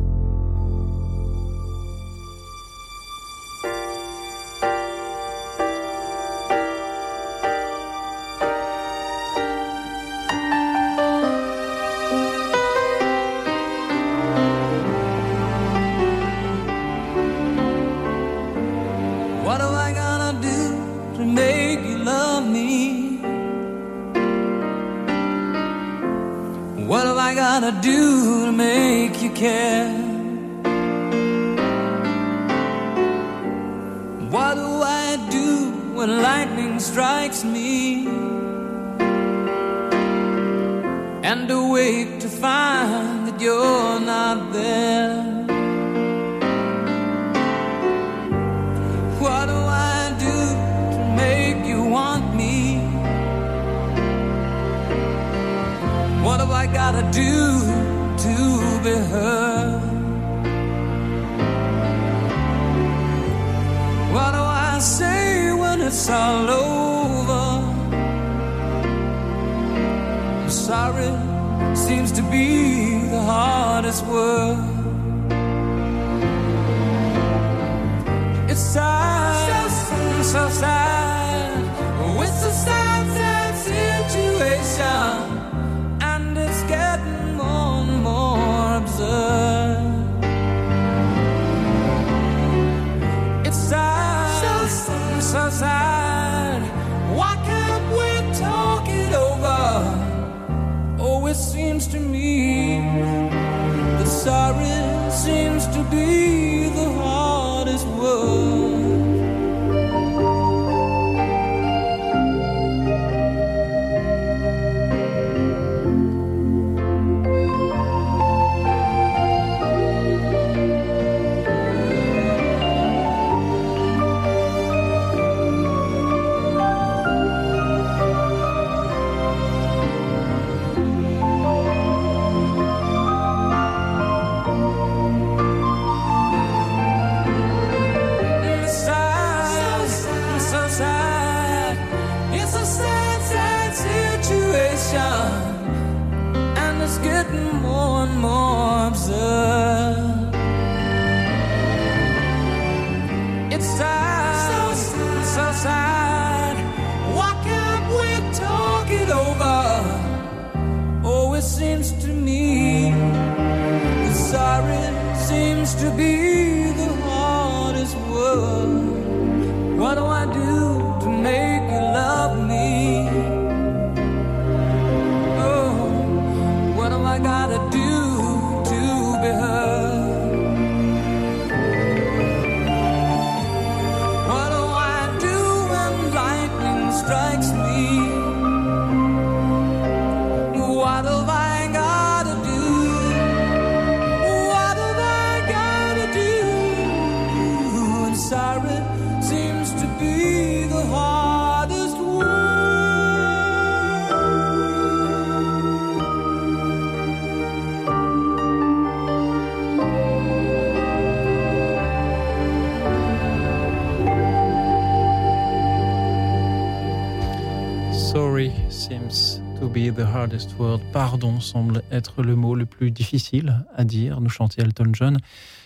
The hardest word. Pardon semble être le mot le plus difficile à dire, nous chantait Elton John.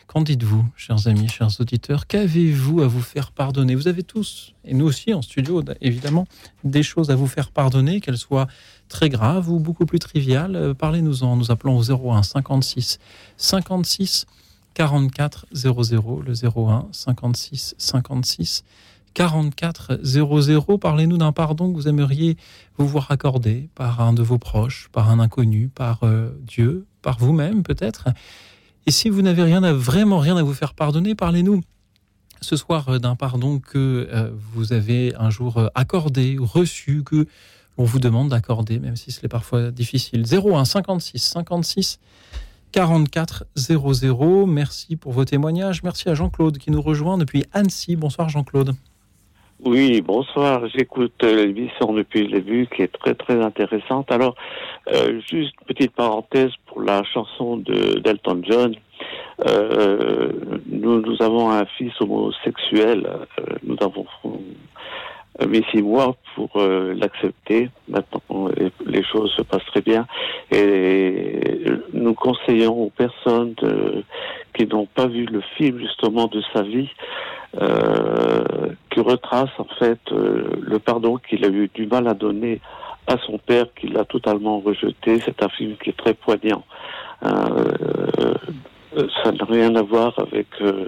Qu'en dites-vous, chers amis, chers auditeurs? Qu'avez-vous à vous faire pardonner? Vous avez tous, et nous aussi en studio, évidemment, des choses à vous faire pardonner, qu'elles soient très graves ou beaucoup plus triviales. Euh, Parlez-nous-en, nous appelons au 01 56 56 44 00, le 01 56 56 44 00. Parlez-nous d'un pardon que vous aimeriez vous voir accorder par un de vos proches, par un inconnu, par euh, Dieu, par vous-même peut-être. Et si vous n'avez rien à, vraiment rien à vous faire pardonner, parlez-nous ce soir euh, d'un pardon que euh, vous avez un jour euh, accordé reçu, que l'on vous demande d'accorder, même si c'est parfois difficile. 01 56 56 44 00. Merci pour vos témoignages. Merci à Jean-Claude qui nous rejoint depuis Annecy. Bonsoir Jean-Claude. Oui, bonsoir. J'écoute euh, l'émission depuis le début qui est très très intéressante. Alors, euh, juste petite parenthèse pour la chanson de d'Elton John. Euh, nous, nous avons un fils homosexuel. Euh, nous avons euh, mis six mois pour l'accepter. Maintenant, les, choses se passent très bien. Et nous conseillons aux personnes qui n'ont pas vu le film justement de sa vie, qui retrace en fait euh, le pardon qu'il a eu du mal à donner à son père, qu'il l'a totalement rejeté. C'est un film qui est très poignant. Euh, euh, ça n'a rien à voir avec euh,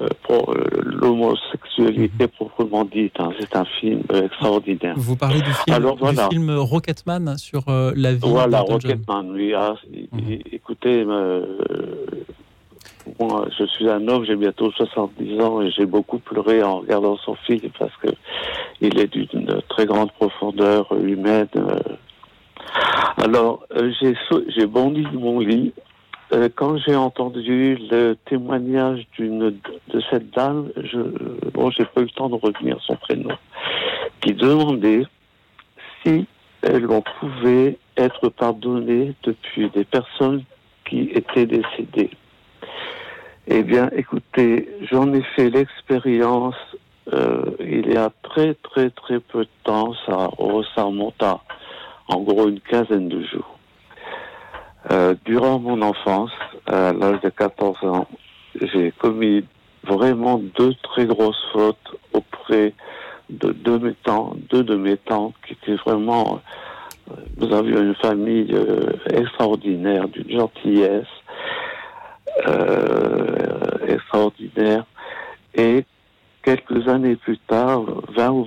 euh, pour, euh, l'homosexualité proprement dite. hein. C'est un film euh, extraordinaire. Vous parlez du film, Alors, du voilà. film Rocketman sur euh, la vie Voilà. Rocketman, oui. Ah, é- écoutez, euh, moi, je suis un homme, j'ai bientôt 70 ans et j'ai beaucoup pleuré en regardant son film parce que il est d'une très grande profondeur humaine. Alors, euh, j'ai bondi de mon lit euh, quand j'ai entendu le témoignage d'une de cette dame. Je, bon, j'ai pas eu le temps de retenir son prénom, qui demandait si elle pouvait être pardonnée depuis des personnes qui étaient décédées. Eh bien, écoutez, j'en ai fait l'expérience euh, il y a très très très peu de temps, ça, ça remonte en gros une quinzaine de jours. Euh, durant mon enfance, à l'âge de 14 ans, j'ai commis vraiment deux très grosses fautes auprès de deux, mes tantes, deux de mes tantes qui étaient vraiment... euh, Nous avions une famille extraordinaire, d'une gentillesse extraordinaire. Et quelques années plus tard, 20 ou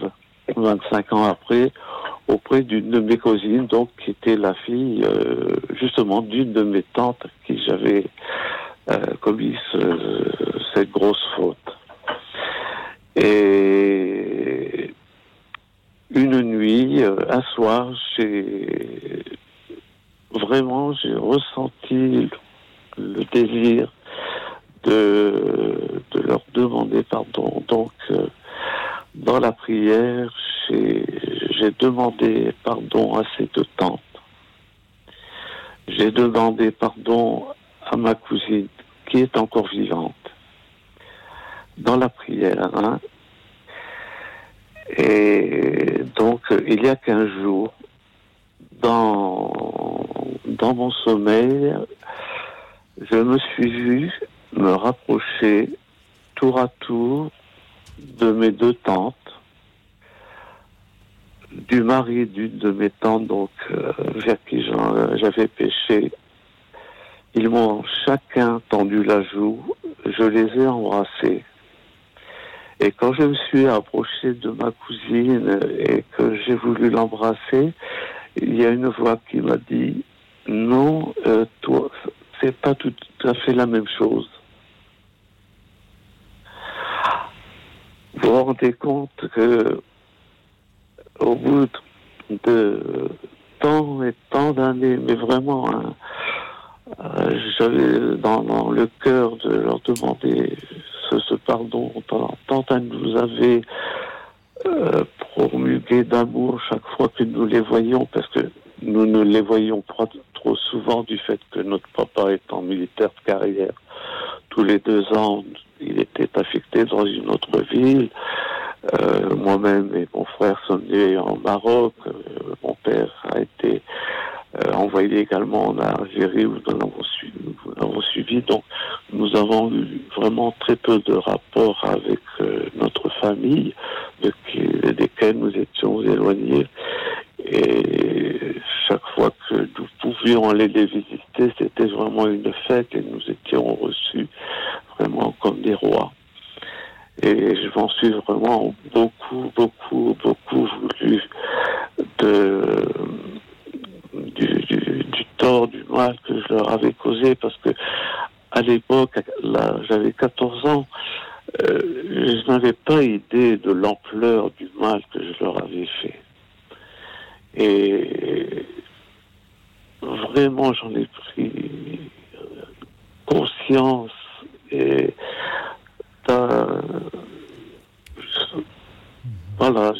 25 ans après, auprès d'une de mes cousines, donc qui était la fille euh, justement d'une de mes tantes qui j'avais euh, commis ce- cette grosse faute. Et une nuit, euh, un soir, j'ai vraiment j'ai ressenti le, désir de, leur demander pardon. Donc, euh, dans la prière, j'ai demandé pardon à ces deux tantes. J'ai demandé pardon à ma cousine qui est encore vivante. Dans la prière, hein. Et donc, il y a 15 jours, dans mon sommeil, je me suis vu me rapprocher tour à tour de mes deux tantes, du mari d'une de mes tantes, donc euh, vers qui j'en- j'avais péché. Ils m'ont chacun tendu la joue, je les ai embrassés. Et quand je me suis approché de ma cousine et que j'ai voulu l'embrasser, il y a une voix qui m'a dit non, euh, toi, c'est pas tout à fait la même chose. Vous vous rendez compte que au bout de tant et tant d'années, mais vraiment, hein, euh, j'avais dans, le cœur de leur demander ce, pardon. Tant, tant nous avaient euh, promulgué d'amour chaque fois que nous les voyions, parce que nous ne les voyions pas souvent du fait que notre papa étant militaire de carrière, tous les deux ans, il était affecté dans une autre ville. Euh, Moi-même et mon frère sommes nés en Maroc. Euh, mon père a été euh, envoyé également en Algérie où nous l'avons suivi. Donc, nous avons eu vraiment très peu de rapports avec notre famille, de qui- desquels nous étions éloignés. Et chaque fois que nous pouvions aller les visiter, c'était vraiment une fête et nous étions reçus vraiment comme des rois. Et je m'en suis vraiment beaucoup, beaucoup, beaucoup voulu de, du, tort, du mal que je leur avais causé parce que à l'époque, j'avais 14 ans, euh, je n'avais pas idée de l'ampleur du mal que je leur avais fait. Et vraiment, j'en ai pris conscience et voilà,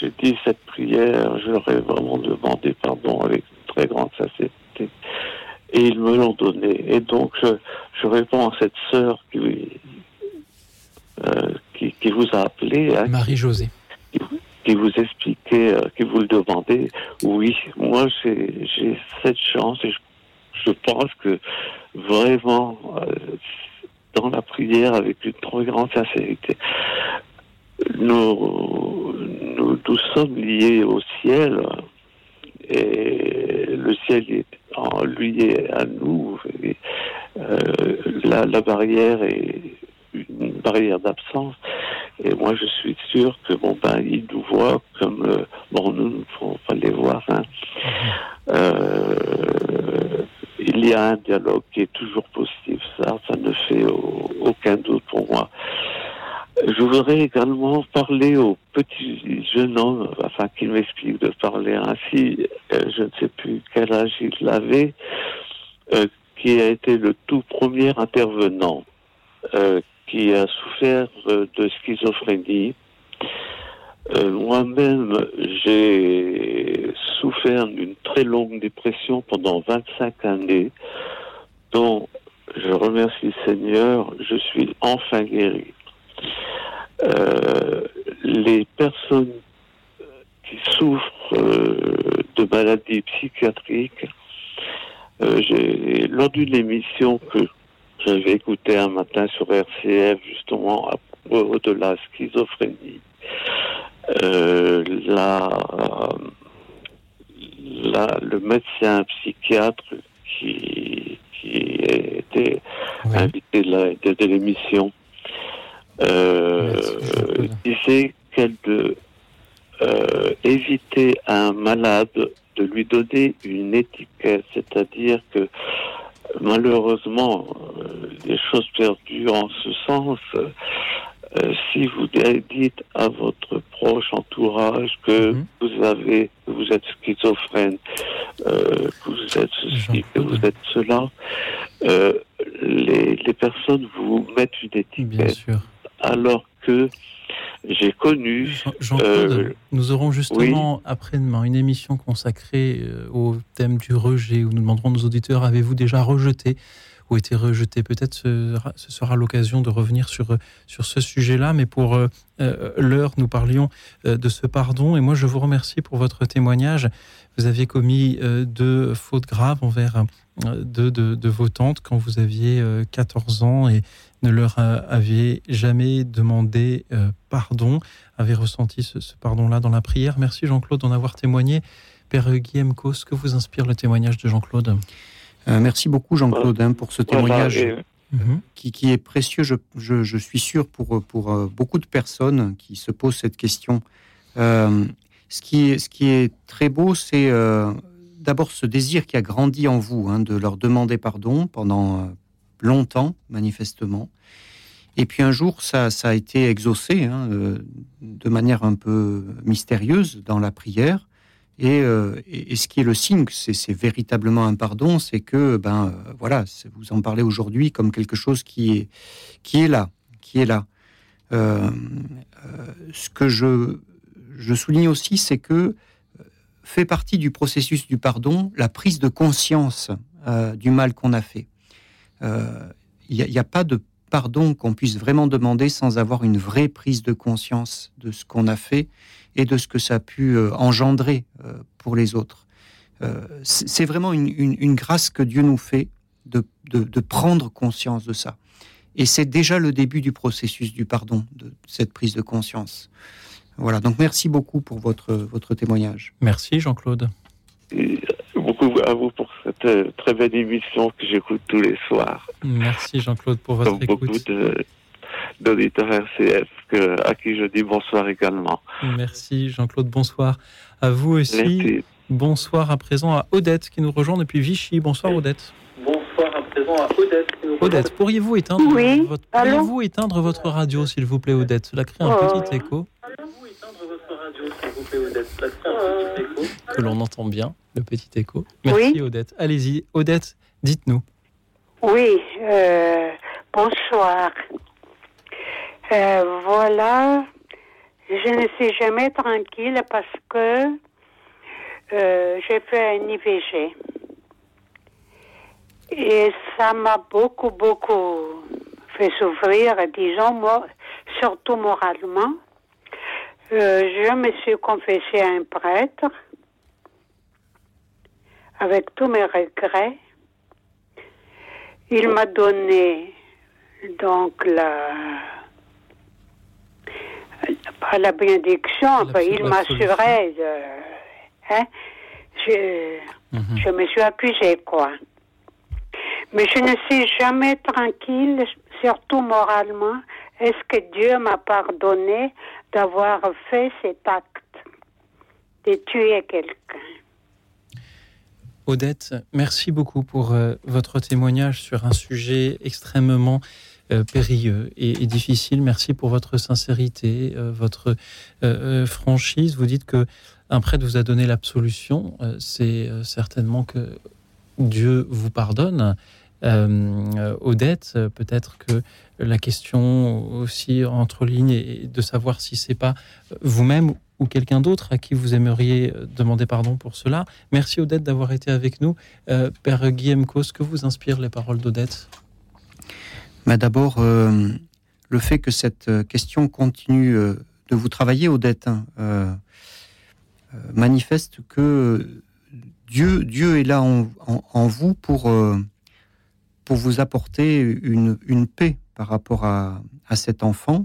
j'ai- dit cette prière, je leur ai vraiment demandé pardon avec une très grande sincérité. Et ils me l'ont donné. Et donc, je, je réponds à cette sœur qui, euh, qui, qui vous a appelé. hein, Marie-Josée. qui vous expliquait, euh, qui vous le demandait. Oui, moi j'ai cette chance et je, je pense que vraiment euh, dans la prière avec une trop grande sincérité, nous, nous, nous sommes liés au ciel et le ciel est en lui et à nous. Euh, la, la barrière est une barrière d'absence. Et moi, je suis sûr que bon ben, ils nous voient comme euh, bon, nous ne pouvons pas les voir. hein. Euh, il y a un dialogue qui est toujours possible. Ça, ça ne fait au- aucun doute pour moi. Je voudrais également parler au petit jeune homme, afin qu'il m'explique de parler ainsi. euh, je ne sais plus quel âge il avait, euh, qui a été le tout premier intervenant, euh, qui a souffert euh, de schizophrénie. Euh, Moi-même, j'ai souffert d'une très longue dépression pendant 25 années, dont je remercie le Seigneur, je suis enfin guéri. Euh, les personnes qui souffrent de maladies psychiatriques, lors d'une émission que j'avais écoutée un matin sur RCF, justement, à propos de la schizophrénie, euh, la, la- le médecin psychiatre qui, qui était invité de- de l'émission euh, disait qu'elle de euh, éviter à un malade de lui donner une étiquette, c'est-à-dire que malheureusement, euh, les choses perdues en ce sens, euh, si vous dites à votre proche entourage que vous avez, que vous êtes schizophrène, euh, que vous êtes ceci, que vous êtes cela, euh, les, les personnes vous mettent une étiquette. Alors que j'ai connu. Jean-Claude, euh, nous aurons justement après-demain une émission consacrée euh, au thème du rejet où nous demanderons à nos auditeurs avez-vous déjà rejeté ou été rejeté? Peut-être ce, sera- ce sera l'occasion de revenir sur, euh, sur ce sujet-là, mais pour euh, l'heure, nous parlions euh, de ce pardon et moi je vous remercie pour votre témoignage. Vous aviez commis deux fautes graves envers deux de, de vos tantes quand vous aviez euh, 14 ans et ne leur aviez jamais demandé euh, pardon, avez ressenti ce, ce pardon-là dans la prière. Merci Jean-Claude d'en avoir témoigné. Père Guillaume Cos, que vous inspire le témoignage de Jean-Claude? Euh, merci beaucoup Jean-Claude hein, pour ce Voilà, témoignage et- Mhm. qui, qui est précieux, je, je- je suis sûr, pour, pour euh, beaucoup de personnes qui se posent cette question. Euh, ce, qui est, ce qui est très beau, c'est euh, d'abord ce désir qui a grandi en vous, hein, de leur demander pardon pendant longtemps, manifestement. Et puis un jour, ça, a été exaucé hein, euh, de manière un peu mystérieuse dans la prière. Et, euh, ce qui est le signe c'est véritablement un pardon, c'est que, ben euh, voilà, vous en parlez aujourd'hui comme quelque chose qui est, qui est là, qui est là. Ce que je, souligne aussi, c'est que fait partie du processus du pardon la prise de conscience du mal qu'on a fait. Euh, Il n'y a, pas de pardon qu'on puisse vraiment demander sans avoir une vraie prise de conscience de ce qu'on a fait et de ce que ça a pu euh, engendrer euh, pour les autres. Euh, c'est vraiment une, une, une, grâce que Dieu nous fait de, de, de prendre conscience de ça. Et c'est déjà le début du processus du pardon, de cette prise de conscience. Voilà, donc merci beaucoup pour votre, votre témoignage. Merci Jean-Claude. Beaucoup à vous pour cette euh, très belle émission que j'écoute tous les soirs. Merci Jean-Claude pour votre Comme écoute. beaucoup de- d'auditeurs RCF que- à qui je dis bonsoir également. Merci Jean-Claude, bonsoir. À vous aussi. Bonsoir à présent à Odette qui nous rejoint depuis Vichy. Bonsoir Odette. Bonsoir à présent à Odette. qui nous Odette, pourriez-vous éteindre, Oui, votre, allô pourriez-vous éteindre votre radio, s'il vous plaît, Odette? Cela crée un Oh. petit écho que l'on entend bien, le petit écho. Merci Odette. Allez-y, Odette, dites-nous. Oui, euh, bonsoir. Euh, voilà, je ne suis jamais tranquille parce que euh, j'ai fait un IVG. Et ça m'a beaucoup, beaucoup fait souffrir, disons, moi, surtout moralement. Je me suis confessée à un prêtre avec tous mes regrets. Il m'a donné donc la pas la bénédiction, il m'assurait hein, je, je me suis accusée quoi. Mais je ne suis jamais tranquille, surtout moralement. Est-ce que Dieu m'a pardonné d'avoir fait cet acte de tuer quelqu'un? Odette, merci beaucoup pour euh, votre témoignage sur un sujet extrêmement euh, périlleux et, difficile. Merci pour votre sincérité, euh, votre franchise. Vous dites que un prêtre vous a donné l'absolution. C'est certainement que Dieu vous pardonne. Odette, peut-être que la question aussi entre lignes est de savoir si c'est pas vous-même ou quelqu'un d'autre à qui vous aimeriez euh, demander pardon pour cela. Merci Odette d'avoir été avec nous. Euh, Père Guillaume Cos, que vous inspirent les paroles d'Odette? Mais d'abord, euh, le fait que cette question continue de vous travailler, Odette, hein, manifeste que Dieu, Dieu est là en, vous pour, pour vous apporter une, une paix par rapport à, à cet enfant,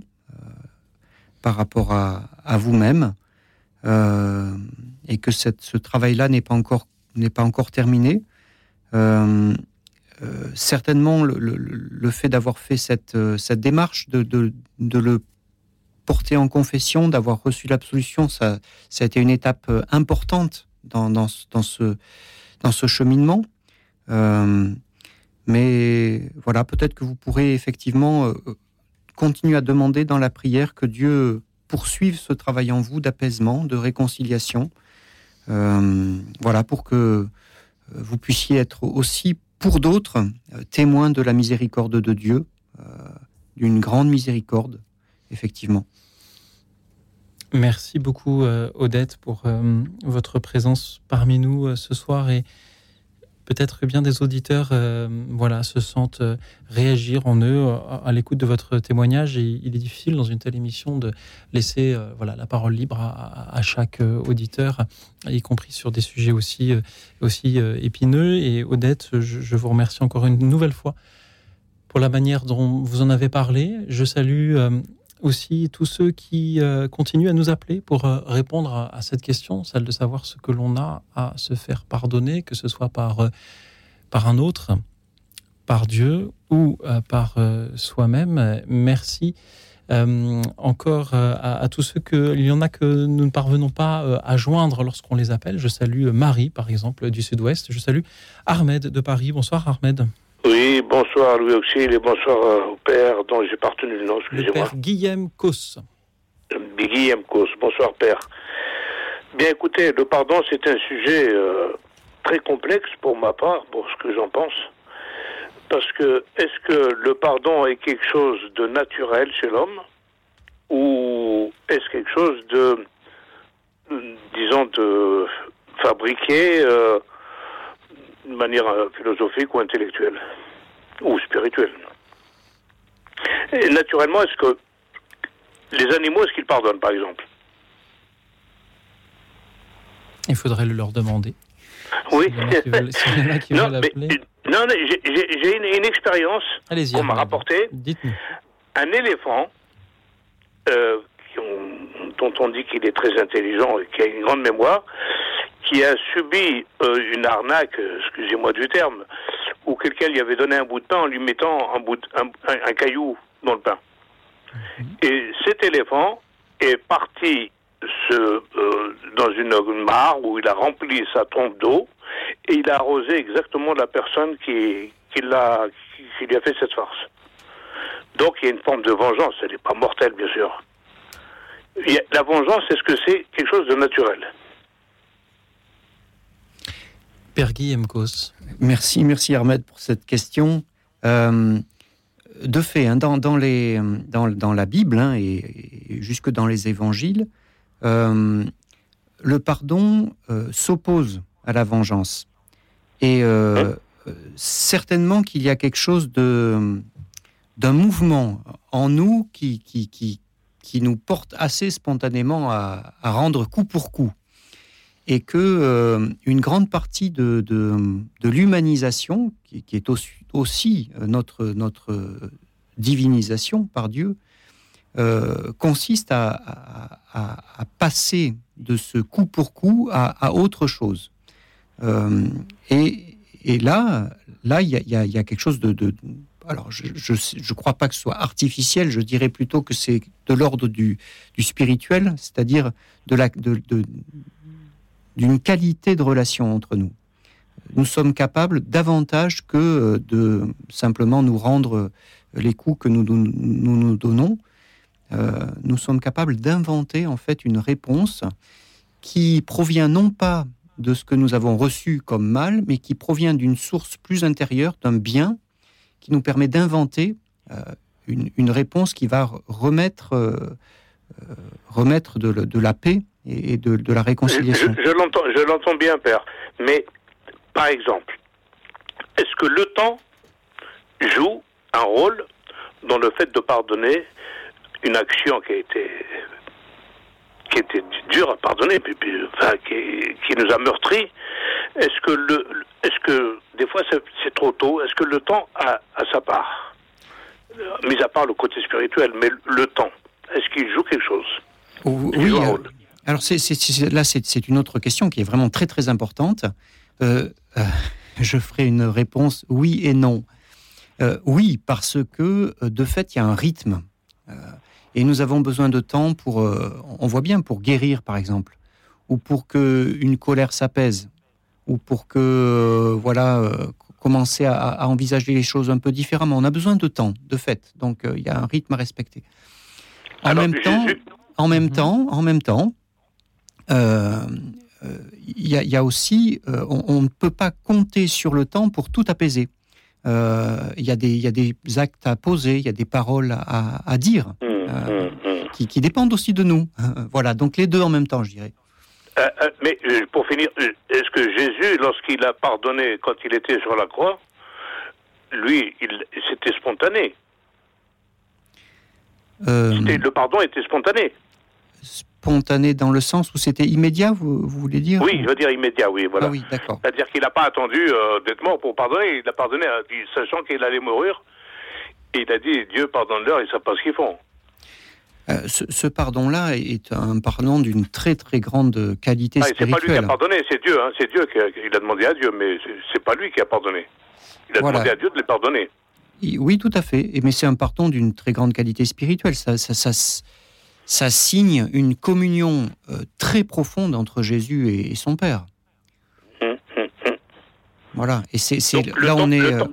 par rapport à, à vous-même, euh, et que ce travail-là n'est pas encore n'est pas encore terminé. Euh, euh, certainement, le, fait d'avoir fait cette, cette démarche, de, de, le porter en confession, d'avoir reçu l'absolution, ça, a été une étape importante dans, dans, ce- dans, ce, cheminement. Mais voilà, peut-être que vous pourrez effectivement continuer à demander dans la prière que Dieu poursuive ce travail en vous d'apaisement, de réconciliation. Euh, voilà, pour que euh, vous puissiez être aussi pour d'autres euh, témoins de la miséricorde de Dieu, d'une grande miséricorde, effectivement. Merci beaucoup Odette pour votre présence parmi nous ce soir et peut-être que bien des auditeurs euh, voilà, se sentent euh, réagir en eux euh, à, l'écoute de votre témoignage et il est difficile dans une telle émission de laisser voilà, la parole libre à, chaque auditeur, y compris sur des sujets aussi, aussi épineux. Et Odette, je, vous remercie encore une nouvelle fois pour la manière dont vous en avez parlé. Je salue aussi tous ceux qui euh, continuent à nous appeler pour euh, répondre à, cette question, celle de savoir ce que l'on a à se faire pardonner, que ce soit par, euh, par un autre, par Dieu ou par soi-même. Merci encore à, tous ceux que il y en a que nous ne parvenons pas à joindre lorsqu'on les appelle. Je salue Marie, par exemple, du Sud-Ouest. Je salue Ahmed de Paris. Bonsoir Ahmed. Oui, bonsoir Louis Auxil et bonsoir euh, au père dont j'ai pas retenu le nom, Le excusez-moi. père Guillaume Cos. Guillaume Cos. Bonsoir père. Bien écoutez, le pardon c'est un sujet euh, très complexe pour ma part, pour ce que j'en pense. Parce que est-ce que le pardon est quelque chose de naturel chez l'homme? Ou est-ce quelque chose de, disons, de fabriqué euh, de manière euh, philosophique ou intellectuelle ou spirituelle Et naturellement, est-ce que les animaux, est-ce qu'ils pardonnent, par exemple? Il faudrait le leur demander. Oui. Qui veulent- qui [LAUGHS] non, mais, non, j'ai- une, une expérience qu'on m'a rapportée. Dites-nous. Un éléphant, euh, qui ont- dont on dit qu'il est très intelligent et qui a une grande mémoire, qui a subi euh, une arnaque, euh, excusez-moi du terme, où quelqu'un lui avait donné un bout de pain en lui mettant un, bout de- un, un- un caillou dans le pain. Et cet éléphant est parti se, euh, dans une, une mare où il a rempli sa trompe d'eau et il a arrosé exactement la personne qui, qui, l'a, qui, qui lui a fait cette farce. Donc il y a une forme de vengeance, elle n'est pas mortelle bien sûr. A- la vengeance, est-ce que c'est quelque chose de naturel? Père Guy Mkos. Merci, merci Ahmed pour cette question. Euh, de fait, hein, dans, dans les, dans, dans la Bible hein, et, et jusque dans les évangiles, euh, le pardon euh, s'oppose à la vengeance. Et certainement qu'il y a quelque chose de d'un mouvement en nous qui, qui, qui, qui nous porte assez spontanément à, à rendre coup pour coup et que euh, une grande partie de, de, l'humanisation, qui, est aussi, euh, notre, notre divinisation par Dieu, euh, consiste à, à- passer de ce coup pour coup à, autre chose. Et, et là, là, il y a, quelque chose de, de- alors, je ne crois pas que ce soit artificiel. Je dirais plutôt que c'est de l'ordre du, du spirituel, c'est-à-dire de la, de- d'une qualité de relation entre nous. Nous sommes capables davantage que euh, de simplement nous rendre euh, les coups que nous nous, donnons. Euh, nous sommes capables d'inventer en fait une réponse qui provient non pas de ce que nous avons reçu comme mal, mais qui provient d'une source plus intérieure, d'un bien, qui nous permet d'inventer une, réponse qui va remettre, remettre de la paix et et de, de la Je, réconciliation. je l'entends, je l'entends bien, père. Mais par exemple, est-ce que le temps joue un rôle dans le fait de pardonner une action qui a été qui était dure à pardonner, puis, puis, enfin, qui, qui nous a meurtris? Est-ce que le, est-ce que des fois c'est, trop tôt? Est-ce que le temps a, a sa part? Euh, Mis à part le côté spirituel, mais le temps, est-ce qu'il joue quelque chose? Oui, euh, alors c'est, c'est- c'est- là c'est, une autre question qui est vraiment très très importante. Euh, euh, je ferai une réponse oui et non. Euh, oui, parce que de fait il y a un rythme. Euh, et nous avons besoin de temps pour, euh, on voit bien, pour guérir par exemple, ou pour que une colère s'apaise, ou pour que, euh, voilà, euh, commencer à, à envisager les choses un peu différemment. On a besoin de temps, de fait. Donc euh, il y a un rythme à respecter. En même temps, en même temps, en même temps, il y, a- il y a aussi, euh, on, on ne peut pas compter sur le temps pour tout apaiser. Euh, Il y, a des- il y a des actes à poser, il y a des paroles à, à dire, euh, qui, qui dépendent aussi de nous. [LAUGHS] voilà, donc les deux en même temps, je dirais. Euh, euh, mais euh, pour finir, euh, est-ce que Jésus, lorsqu'il a pardonné quand il était sur la croix, lui, c'était spontané? Euh, C'était- le pardon était spontané. Spontané dans le sens où c'était immédiat, vous, vous voulez dire Oui, je veux dire immédiat, oui, voilà. Ah oui, d'accord. C'est-à-dire qu'il n'a pas attendu euh, d'être mort pour pardonner. Il a pardonné, euh, sachant qu'il allait mourir. Et il a dit Dieu pardonne-leur, ils ne savent pas ce qu'ils font. Euh, ce, ce pardon-là est un pardon d'une très très grande qualité Ah, et c'est pas lui qui a spirituelle. pardonné, c'est Dieu. Hein, c'est Dieu qui a, il a demandé à Dieu, mais c'est- pas lui qui a pardonné. Il a Voilà. demandé à Dieu de les pardonner. Oui, tout à fait. Mais c'est un pardon d'une très grande qualité spirituelle. Ça, ça, ça signe une communion euh, très profonde entre Jésus et, et son Père. Voilà. Et c'est là temps- on est. le euh, temps-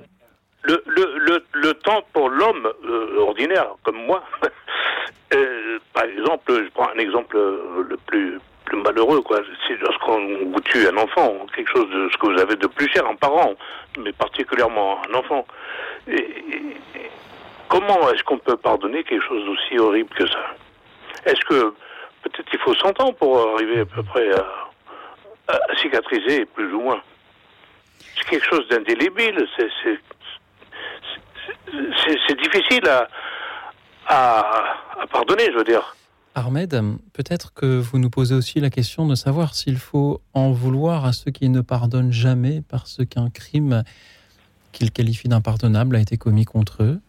Le, le, le, le temps pour l'homme euh, ordinaire, comme moi, [LAUGHS] euh, par exemple, je prends un exemple le plus, plus malheureux, quoi. C'est lorsqu'on vous tue un enfant, quelque chose de ce que vous avez de plus cher, un parent, mais particulièrement un enfant. Et- et- et comment est-ce qu'on peut pardonner quelque chose d'aussi horrible que ça? Est-ce que peut-être il faut 100 ans pour arriver à peu près à, cicatriser, plus ou moins? C'est quelque chose d'indélébile, c'est- difficile à pardonner, je veux dire. Ahmed, peut-être que vous nous posez aussi la question de savoir s'il faut en vouloir à ceux qui ne pardonnent jamais parce qu'un crime qu'ils qualifient d'impardonnable a été commis contre eux.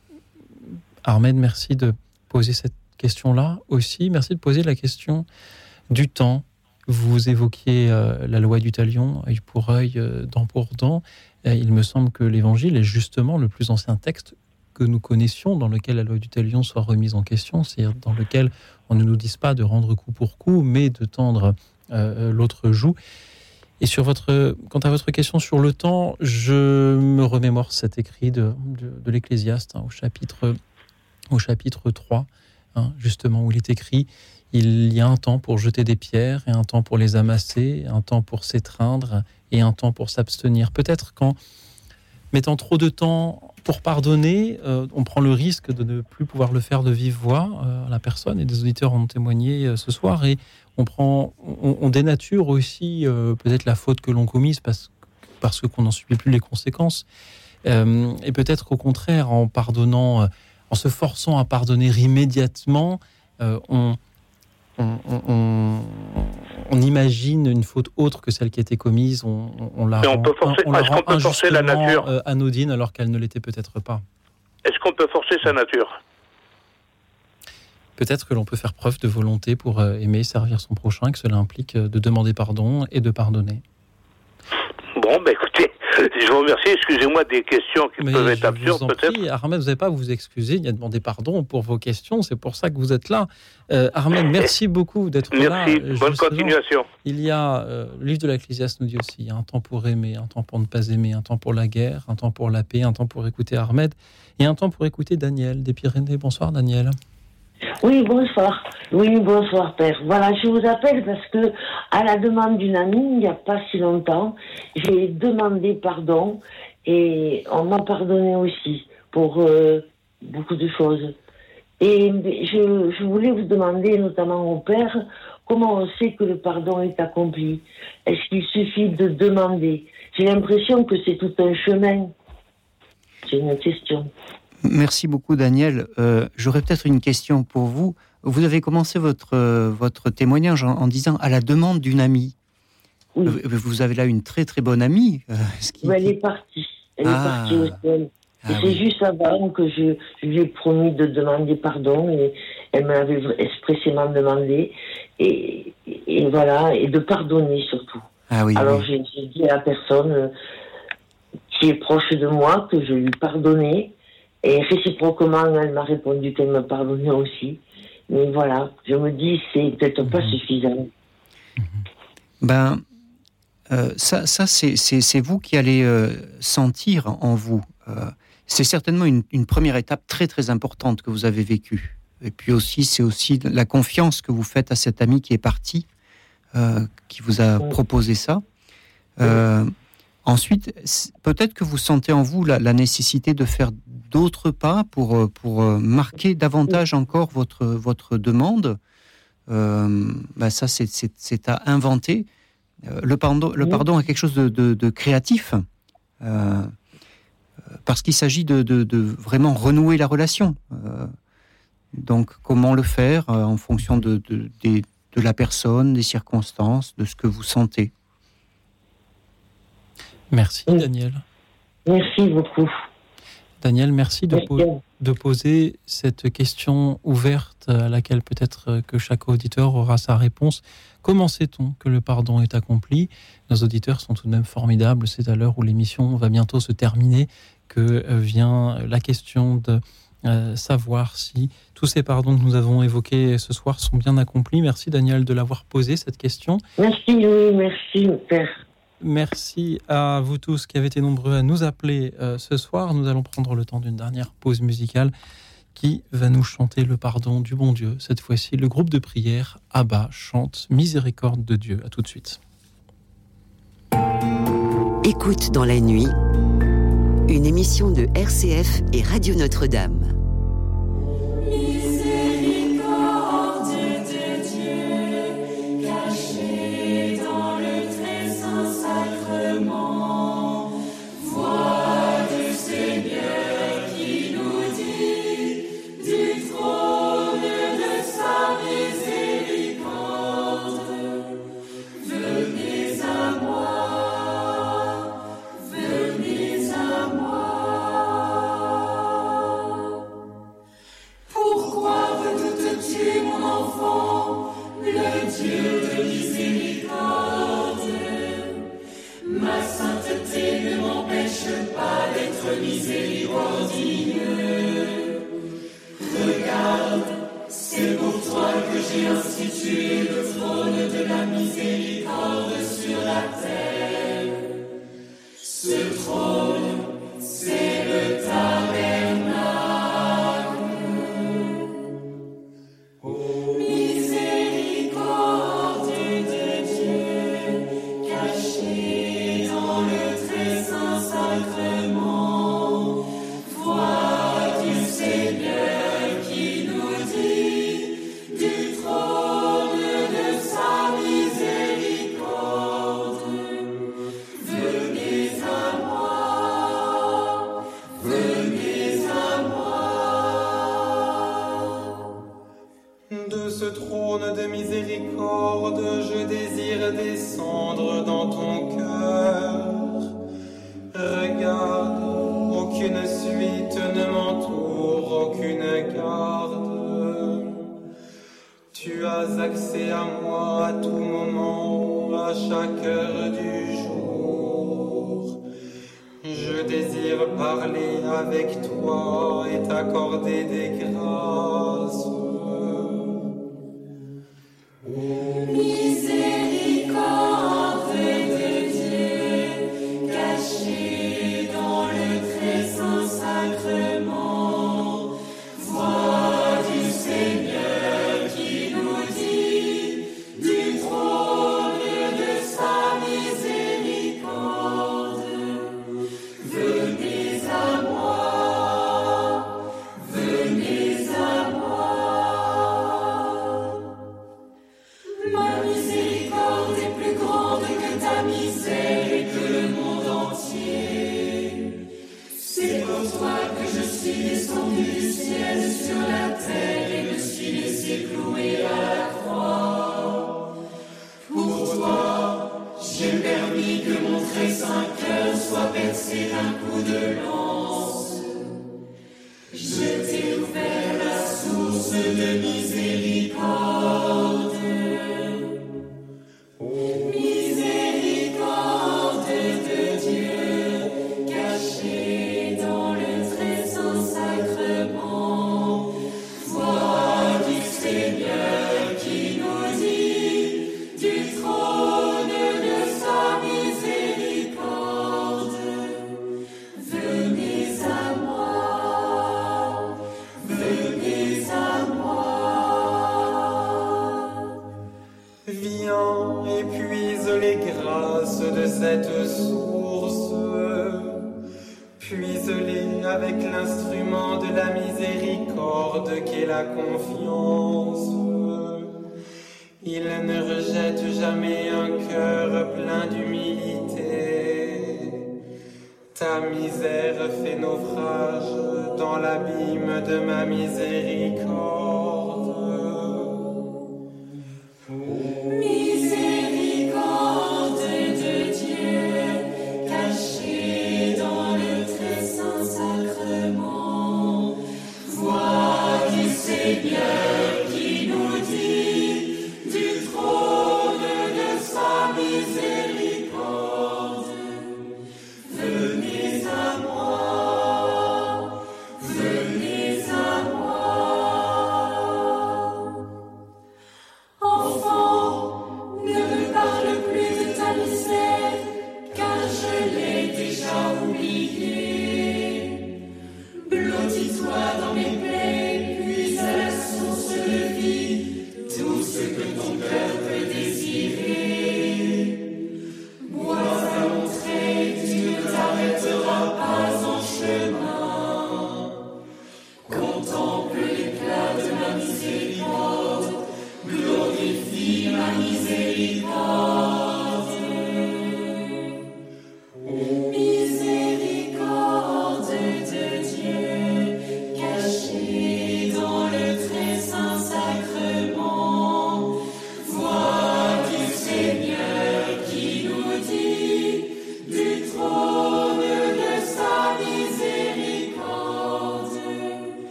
Ahmed, merci de poser cette question-là aussi. Merci de poser la question du temps. Vous évoquiez euh, la loi du talion, œil pour œil, euh, dent pour dent. Il me semble que l'évangile est justement le plus ancien texte que nous connaissions dans lequel la loi du talion soit remise en question, c'est-à-dire dans lequel on ne nous dise pas de rendre coup pour coup, mais de tendre euh, l'autre joue. Et sur votre, quant à votre question sur le temps, je me remémore cet écrit de l'Ecclésiaste hein, au, chapitre, au chapitre 3, hein, justement, où il est écrit il y a un temps pour jeter des pierres, et un temps pour les amasser, un temps pour s'étreindre, et un temps pour s'abstenir. Peut-être qu'en mettant trop de temps pour pardonner, euh, on prend le risque de ne plus pouvoir le faire de vive voix euh, la personne, et des auditeurs en ont témoigné euh, ce soir, et on, prend, on, dénature aussi euh, peut-être la faute que l'on commise parce, parce qu'on n'en subit plus les conséquences. Et peut-être qu'au contraire, en pardonnant, en se forçant à pardonner immédiatement, euh, on, on, on, on, imagine une faute autre que celle qui a été commise. On, la Mais on rend, peut forcer- on la rend peut forcer la nature euh, anodine alors qu'elle ne l'était peut-être pas. Est-ce qu'on peut forcer sa nature? Peut-être que l'on peut faire preuve de volonté pour euh, aimer, servir son prochain, que cela implique de demander pardon et de pardonner. Je vous remercie. Excusez-moi des questions qui Mais peuvent être absurdes peut-être. vous n'avez pas à vous excuser, ni à demander pardon pour vos questions. C'est pour ça que vous êtes là. Euh, Ahmed, merci [LAUGHS] beaucoup d'être là. Merci. Bonne justement, continuation. Il y a, euh, le livre de l'Ecclésiaste nous dit aussi, il y a un temps pour aimer, un temps pour ne pas aimer, un temps pour la guerre, un temps pour la paix, un temps pour écouter Ahmed et un temps pour écouter Daniel des Pyrénées. Bonsoir Daniel. Oui, bonsoir. Oui, bonsoir, père. Voilà, je vous appelle parce que, à la demande d'une amie, il n'y a pas si longtemps, j'ai demandé pardon et on m'a pardonné aussi pour euh, beaucoup de choses. Et je, je voulais vous demander, notamment au père, comment on sait que le pardon est accompli? Est-ce qu'il suffit de demander? J'ai l'impression que c'est tout un chemin. C'est une question. Merci beaucoup, Daniel. Euh, J'aurais peut-être une question pour vous. Vous avez commencé votre, euh, votre témoignage en, en disant à la demande d'une amie. Oui. Vous- Vous avez là une très très bonne amie. euh, ce qui- Mais elle est partie. Elle Ah. est partie au ciel. Ah c'est oui. juste avant que je, je lui ai promis de demander pardon et elle m'avait expressément demandé et, et voilà et de pardonner surtout. Ah oui, Alors j'ai dit à la personne euh, qui est proche de moi que je lui pardonnais et réciproquement elle m'a répondu qu'elle me pardonnait aussi. Mais voilà, je me dis c'est peut-être pas Mhm. suffisant. Ben, euh, ça, ça c'est- vous qui allez euh, sentir en vous. Euh, c'est certainement une, une première étape très très importante que vous avez vécue. Et puis aussi, c'est aussi la confiance que vous faites à cet ami qui est parti, qui vous a proposé ça. Ensuite, peut-être que vous sentez en vous la, la nécessité de faire d'autres pas pour, euh, pour euh, marquer davantage encore votre, votre demande. Euh, ben ça, c'est- à inventer. Euh, le, pardon, le pardon est quelque chose de, de- de créatif, euh, parce qu'il s'agit de, de- de vraiment renouer la relation. Euh, donc, comment le faire euh, en fonction de, de- des- de la personne, des circonstances, de ce que vous sentez? Merci Daniel. Merci beaucoup. Daniel, merci de, po- de poser cette question ouverte à laquelle peut-être que chaque auditeur aura sa réponse. Comment sait-on que le pardon est accompli? Nos auditeurs sont tout de même formidables. C'est à l'heure où l'émission va bientôt se terminer que euh, vient la question de euh, savoir si tous ces pardons que nous avons évoqués ce soir sont bien accomplis. Merci Daniel de l'avoir posé cette question. Merci, oui, merci, père. Merci à vous tous qui avez été nombreux à nous appeler euh, ce soir. Nous allons prendre le temps d'une dernière pause musicale qui va nous chanter le pardon du bon Dieu. Cette fois-ci, le groupe de prière Abba chante Miséricorde de Dieu. À tout de suite. Écoute dans la nuit, une émission de RCF et Radio Notre-Dame.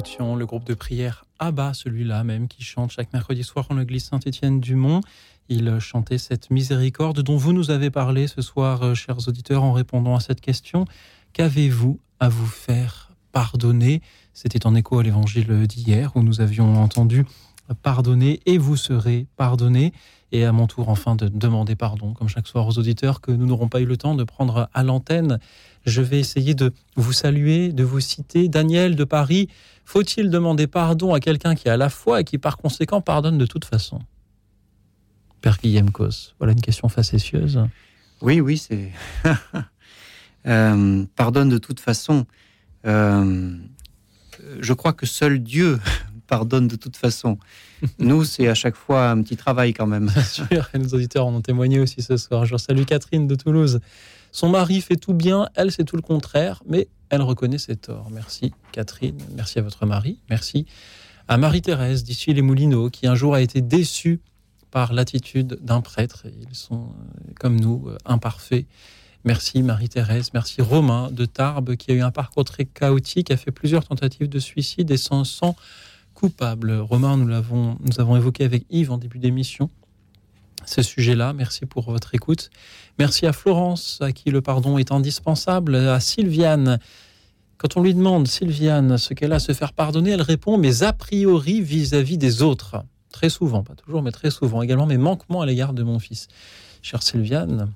Le groupe de prière Abba, celui-là même qui chante chaque mercredi soir en l'église Saint-Étienne-du-Mont. Il chantait cette miséricorde dont vous nous avez parlé ce soir, euh, chers auditeurs, en répondant à cette question. Qu'avez-vous à vous faire pardonner? C'était en écho à l'évangile d'hier où nous avions entendu pardonner et vous serez pardonné. Et à mon tour, enfin, de demander pardon, comme chaque soir aux auditeurs que nous n'aurons pas eu le temps de prendre à l'antenne. Je vais essayer de vous saluer, de vous citer. Daniel de Paris, faut-il demander pardon à quelqu'un qui a la foi et qui par conséquent pardonne de toute façon? Père Guillaume Cos, voilà une question facétieuse. Oui, oui, c'est. [LAUGHS] Euh, pardonne de toute façon. Euh, je crois que seul Dieu [LAUGHS] pardonne de toute façon. Nous, c'est à chaque fois un petit travail quand même. Bien sûr, et nos auditeurs en ont témoigné aussi ce soir. Je salue Catherine de Toulouse. Son mari fait tout bien, elle c'est tout le contraire, mais elle reconnaît ses torts. Merci Catherine, merci à votre mari, merci à Marie-Thérèse d'Issy les Moulineaux qui un jour a été déçue par l'attitude d'un prêtre. Ils sont euh, comme nous euh, imparfaits. Merci Marie-Thérèse, merci Romain de Tarbes qui a eu un parcours très chaotique, a fait plusieurs tentatives de suicide et sans sang coupable. Romain, nous l'avons, nous avons évoqué avec Yves en début d'émission ce sujet-là. Merci pour votre écoute. Merci à Florence, à qui le pardon est indispensable, à Sylviane. Quand on lui demande, Sylviane, ce qu'elle a à se faire pardonner, elle répond, mais a priori vis-à-vis des autres. Très souvent, pas toujours, mais très souvent. Également mes manquements à l'égard de mon fils. Chère Sylviane,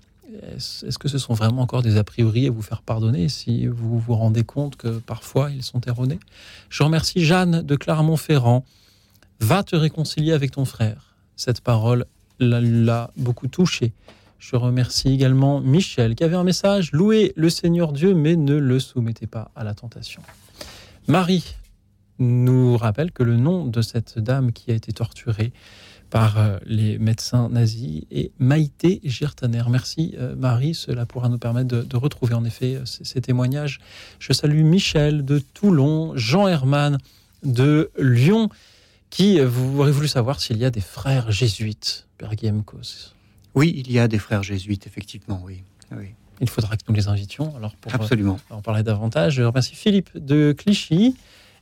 est-ce que ce sont vraiment encore des a priori à vous faire pardonner si vous vous rendez compte que parfois ils sont erronés? Je remercie Jeanne de Clermont-Ferrand. Va te réconcilier avec ton frère. Cette parole l'a beaucoup touché. Je remercie également Michel qui avait un message Louez le Seigneur Dieu, mais ne le soumettez pas à la tentation. Marie nous rappelle que le nom de cette dame qui a été torturée par euh, les médecins nazis et Maïté Girtaner. Merci euh, Marie, cela pourra nous permettre de, retrouver en effet euh, ces, témoignages. Je salue Michel de Toulon, Jean Herman de Lyon, qui vous aurez voulu savoir s'il y a des frères jésuites, Père Guillaume Oui, il y a des frères jésuites, effectivement, oui. oui. Il faudra que nous les invitions alors pour Absolument. en parler davantage. Je remercie Philippe de Clichy,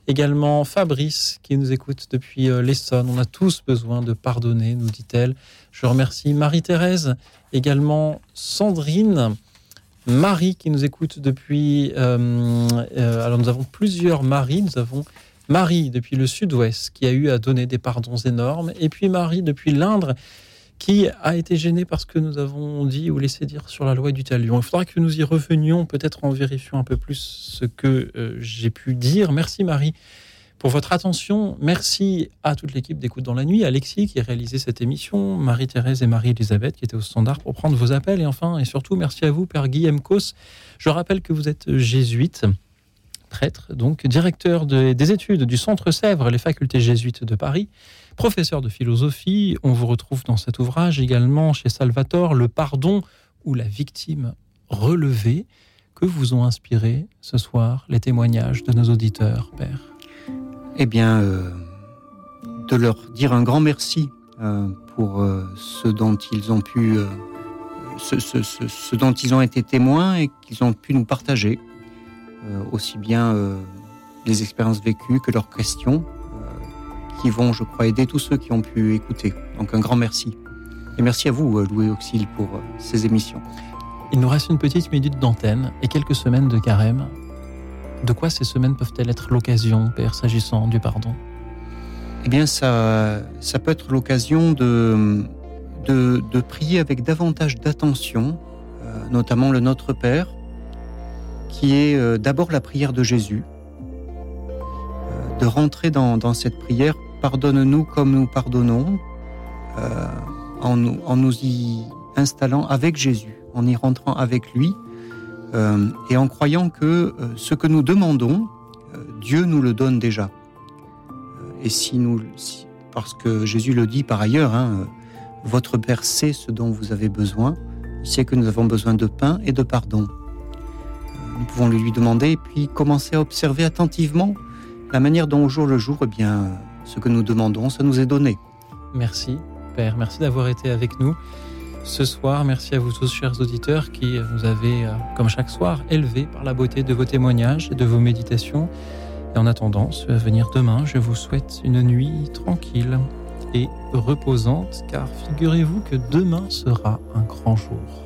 Également Fabrice qui nous écoute depuis euh, l'Essonne. On a tous besoin de pardonner, nous dit-elle. Je remercie Marie-Thérèse, également Sandrine, Marie qui nous écoute depuis... Euh, euh, alors nous avons plusieurs Marie. Nous avons Marie depuis le sud-ouest qui a eu à donner des pardons énormes. Et puis Marie depuis l'Indre qui a été gêné parce que nous avons dit ou laissé dire sur la loi du talion. Il faudra que nous y revenions, peut-être en vérifiant un peu plus ce que euh, j'ai pu dire. Merci Marie pour votre attention. Merci à toute l'équipe d'Écoute dans la nuit, Alexis qui a réalisé cette émission, Marie-Thérèse et Marie-Elisabeth qui étaient au standard pour prendre vos appels. Et enfin, et surtout, merci à vous, Père Guillaume Cos. Je rappelle que vous êtes jésuite prêtre, donc directeur des études du Centre Sèvres, les facultés jésuites de Paris, professeur de philosophie. On vous retrouve dans cet ouvrage également chez Salvatore, Le pardon ou la victime relevée. Que vous ont inspiré ce soir les témoignages de nos auditeurs, Père? Eh bien, euh, de leur dire un grand merci euh, pour euh, ce dont ils ont pu, ce, dont ils ont été témoins et qu'ils ont pu nous partager. Euh, aussi bien euh, les expériences vécues que leurs questions, euh, qui vont, je crois, aider tous ceux qui ont pu écouter. Donc un grand merci. Et merci à vous, Louis Auxil, pour ces émissions. Il nous reste une petite minute d'antenne et quelques semaines de carême. De quoi ces semaines peuvent-elles être l'occasion, Père, s'agissant du pardon? Eh bien, ça, ça peut être l'occasion de, de, de, prier avec davantage d'attention, notamment le Notre Père, qui est euh, d'abord la prière de Jésus, euh, de rentrer dans, cette prière, pardonne-nous comme nous pardonnons, euh, en, nous, y installant avec Jésus, en y rentrant avec lui, et en croyant que ce que nous demandons, Dieu nous le donne déjà. et si nous, parce que Jésus le dit par ailleurs, hein, votre Père sait ce dont vous avez besoin, il sait que nous avons besoin de pain et de pardon nous pouvons le lui demander et puis commencer à observer attentivement la manière dont au jour le jour, eh bien, ce que nous demandons, ça nous est donné. Merci, Père. Merci d'avoir été avec nous ce soir. Merci à vous tous, chers auditeurs, qui nous avez, euh, comme chaque soir, élevés par la beauté de vos témoignages et de vos méditations. Et en attendant ce à venir demain, je vous souhaite une nuit tranquille et reposante, car figurez-vous que demain sera un grand jour.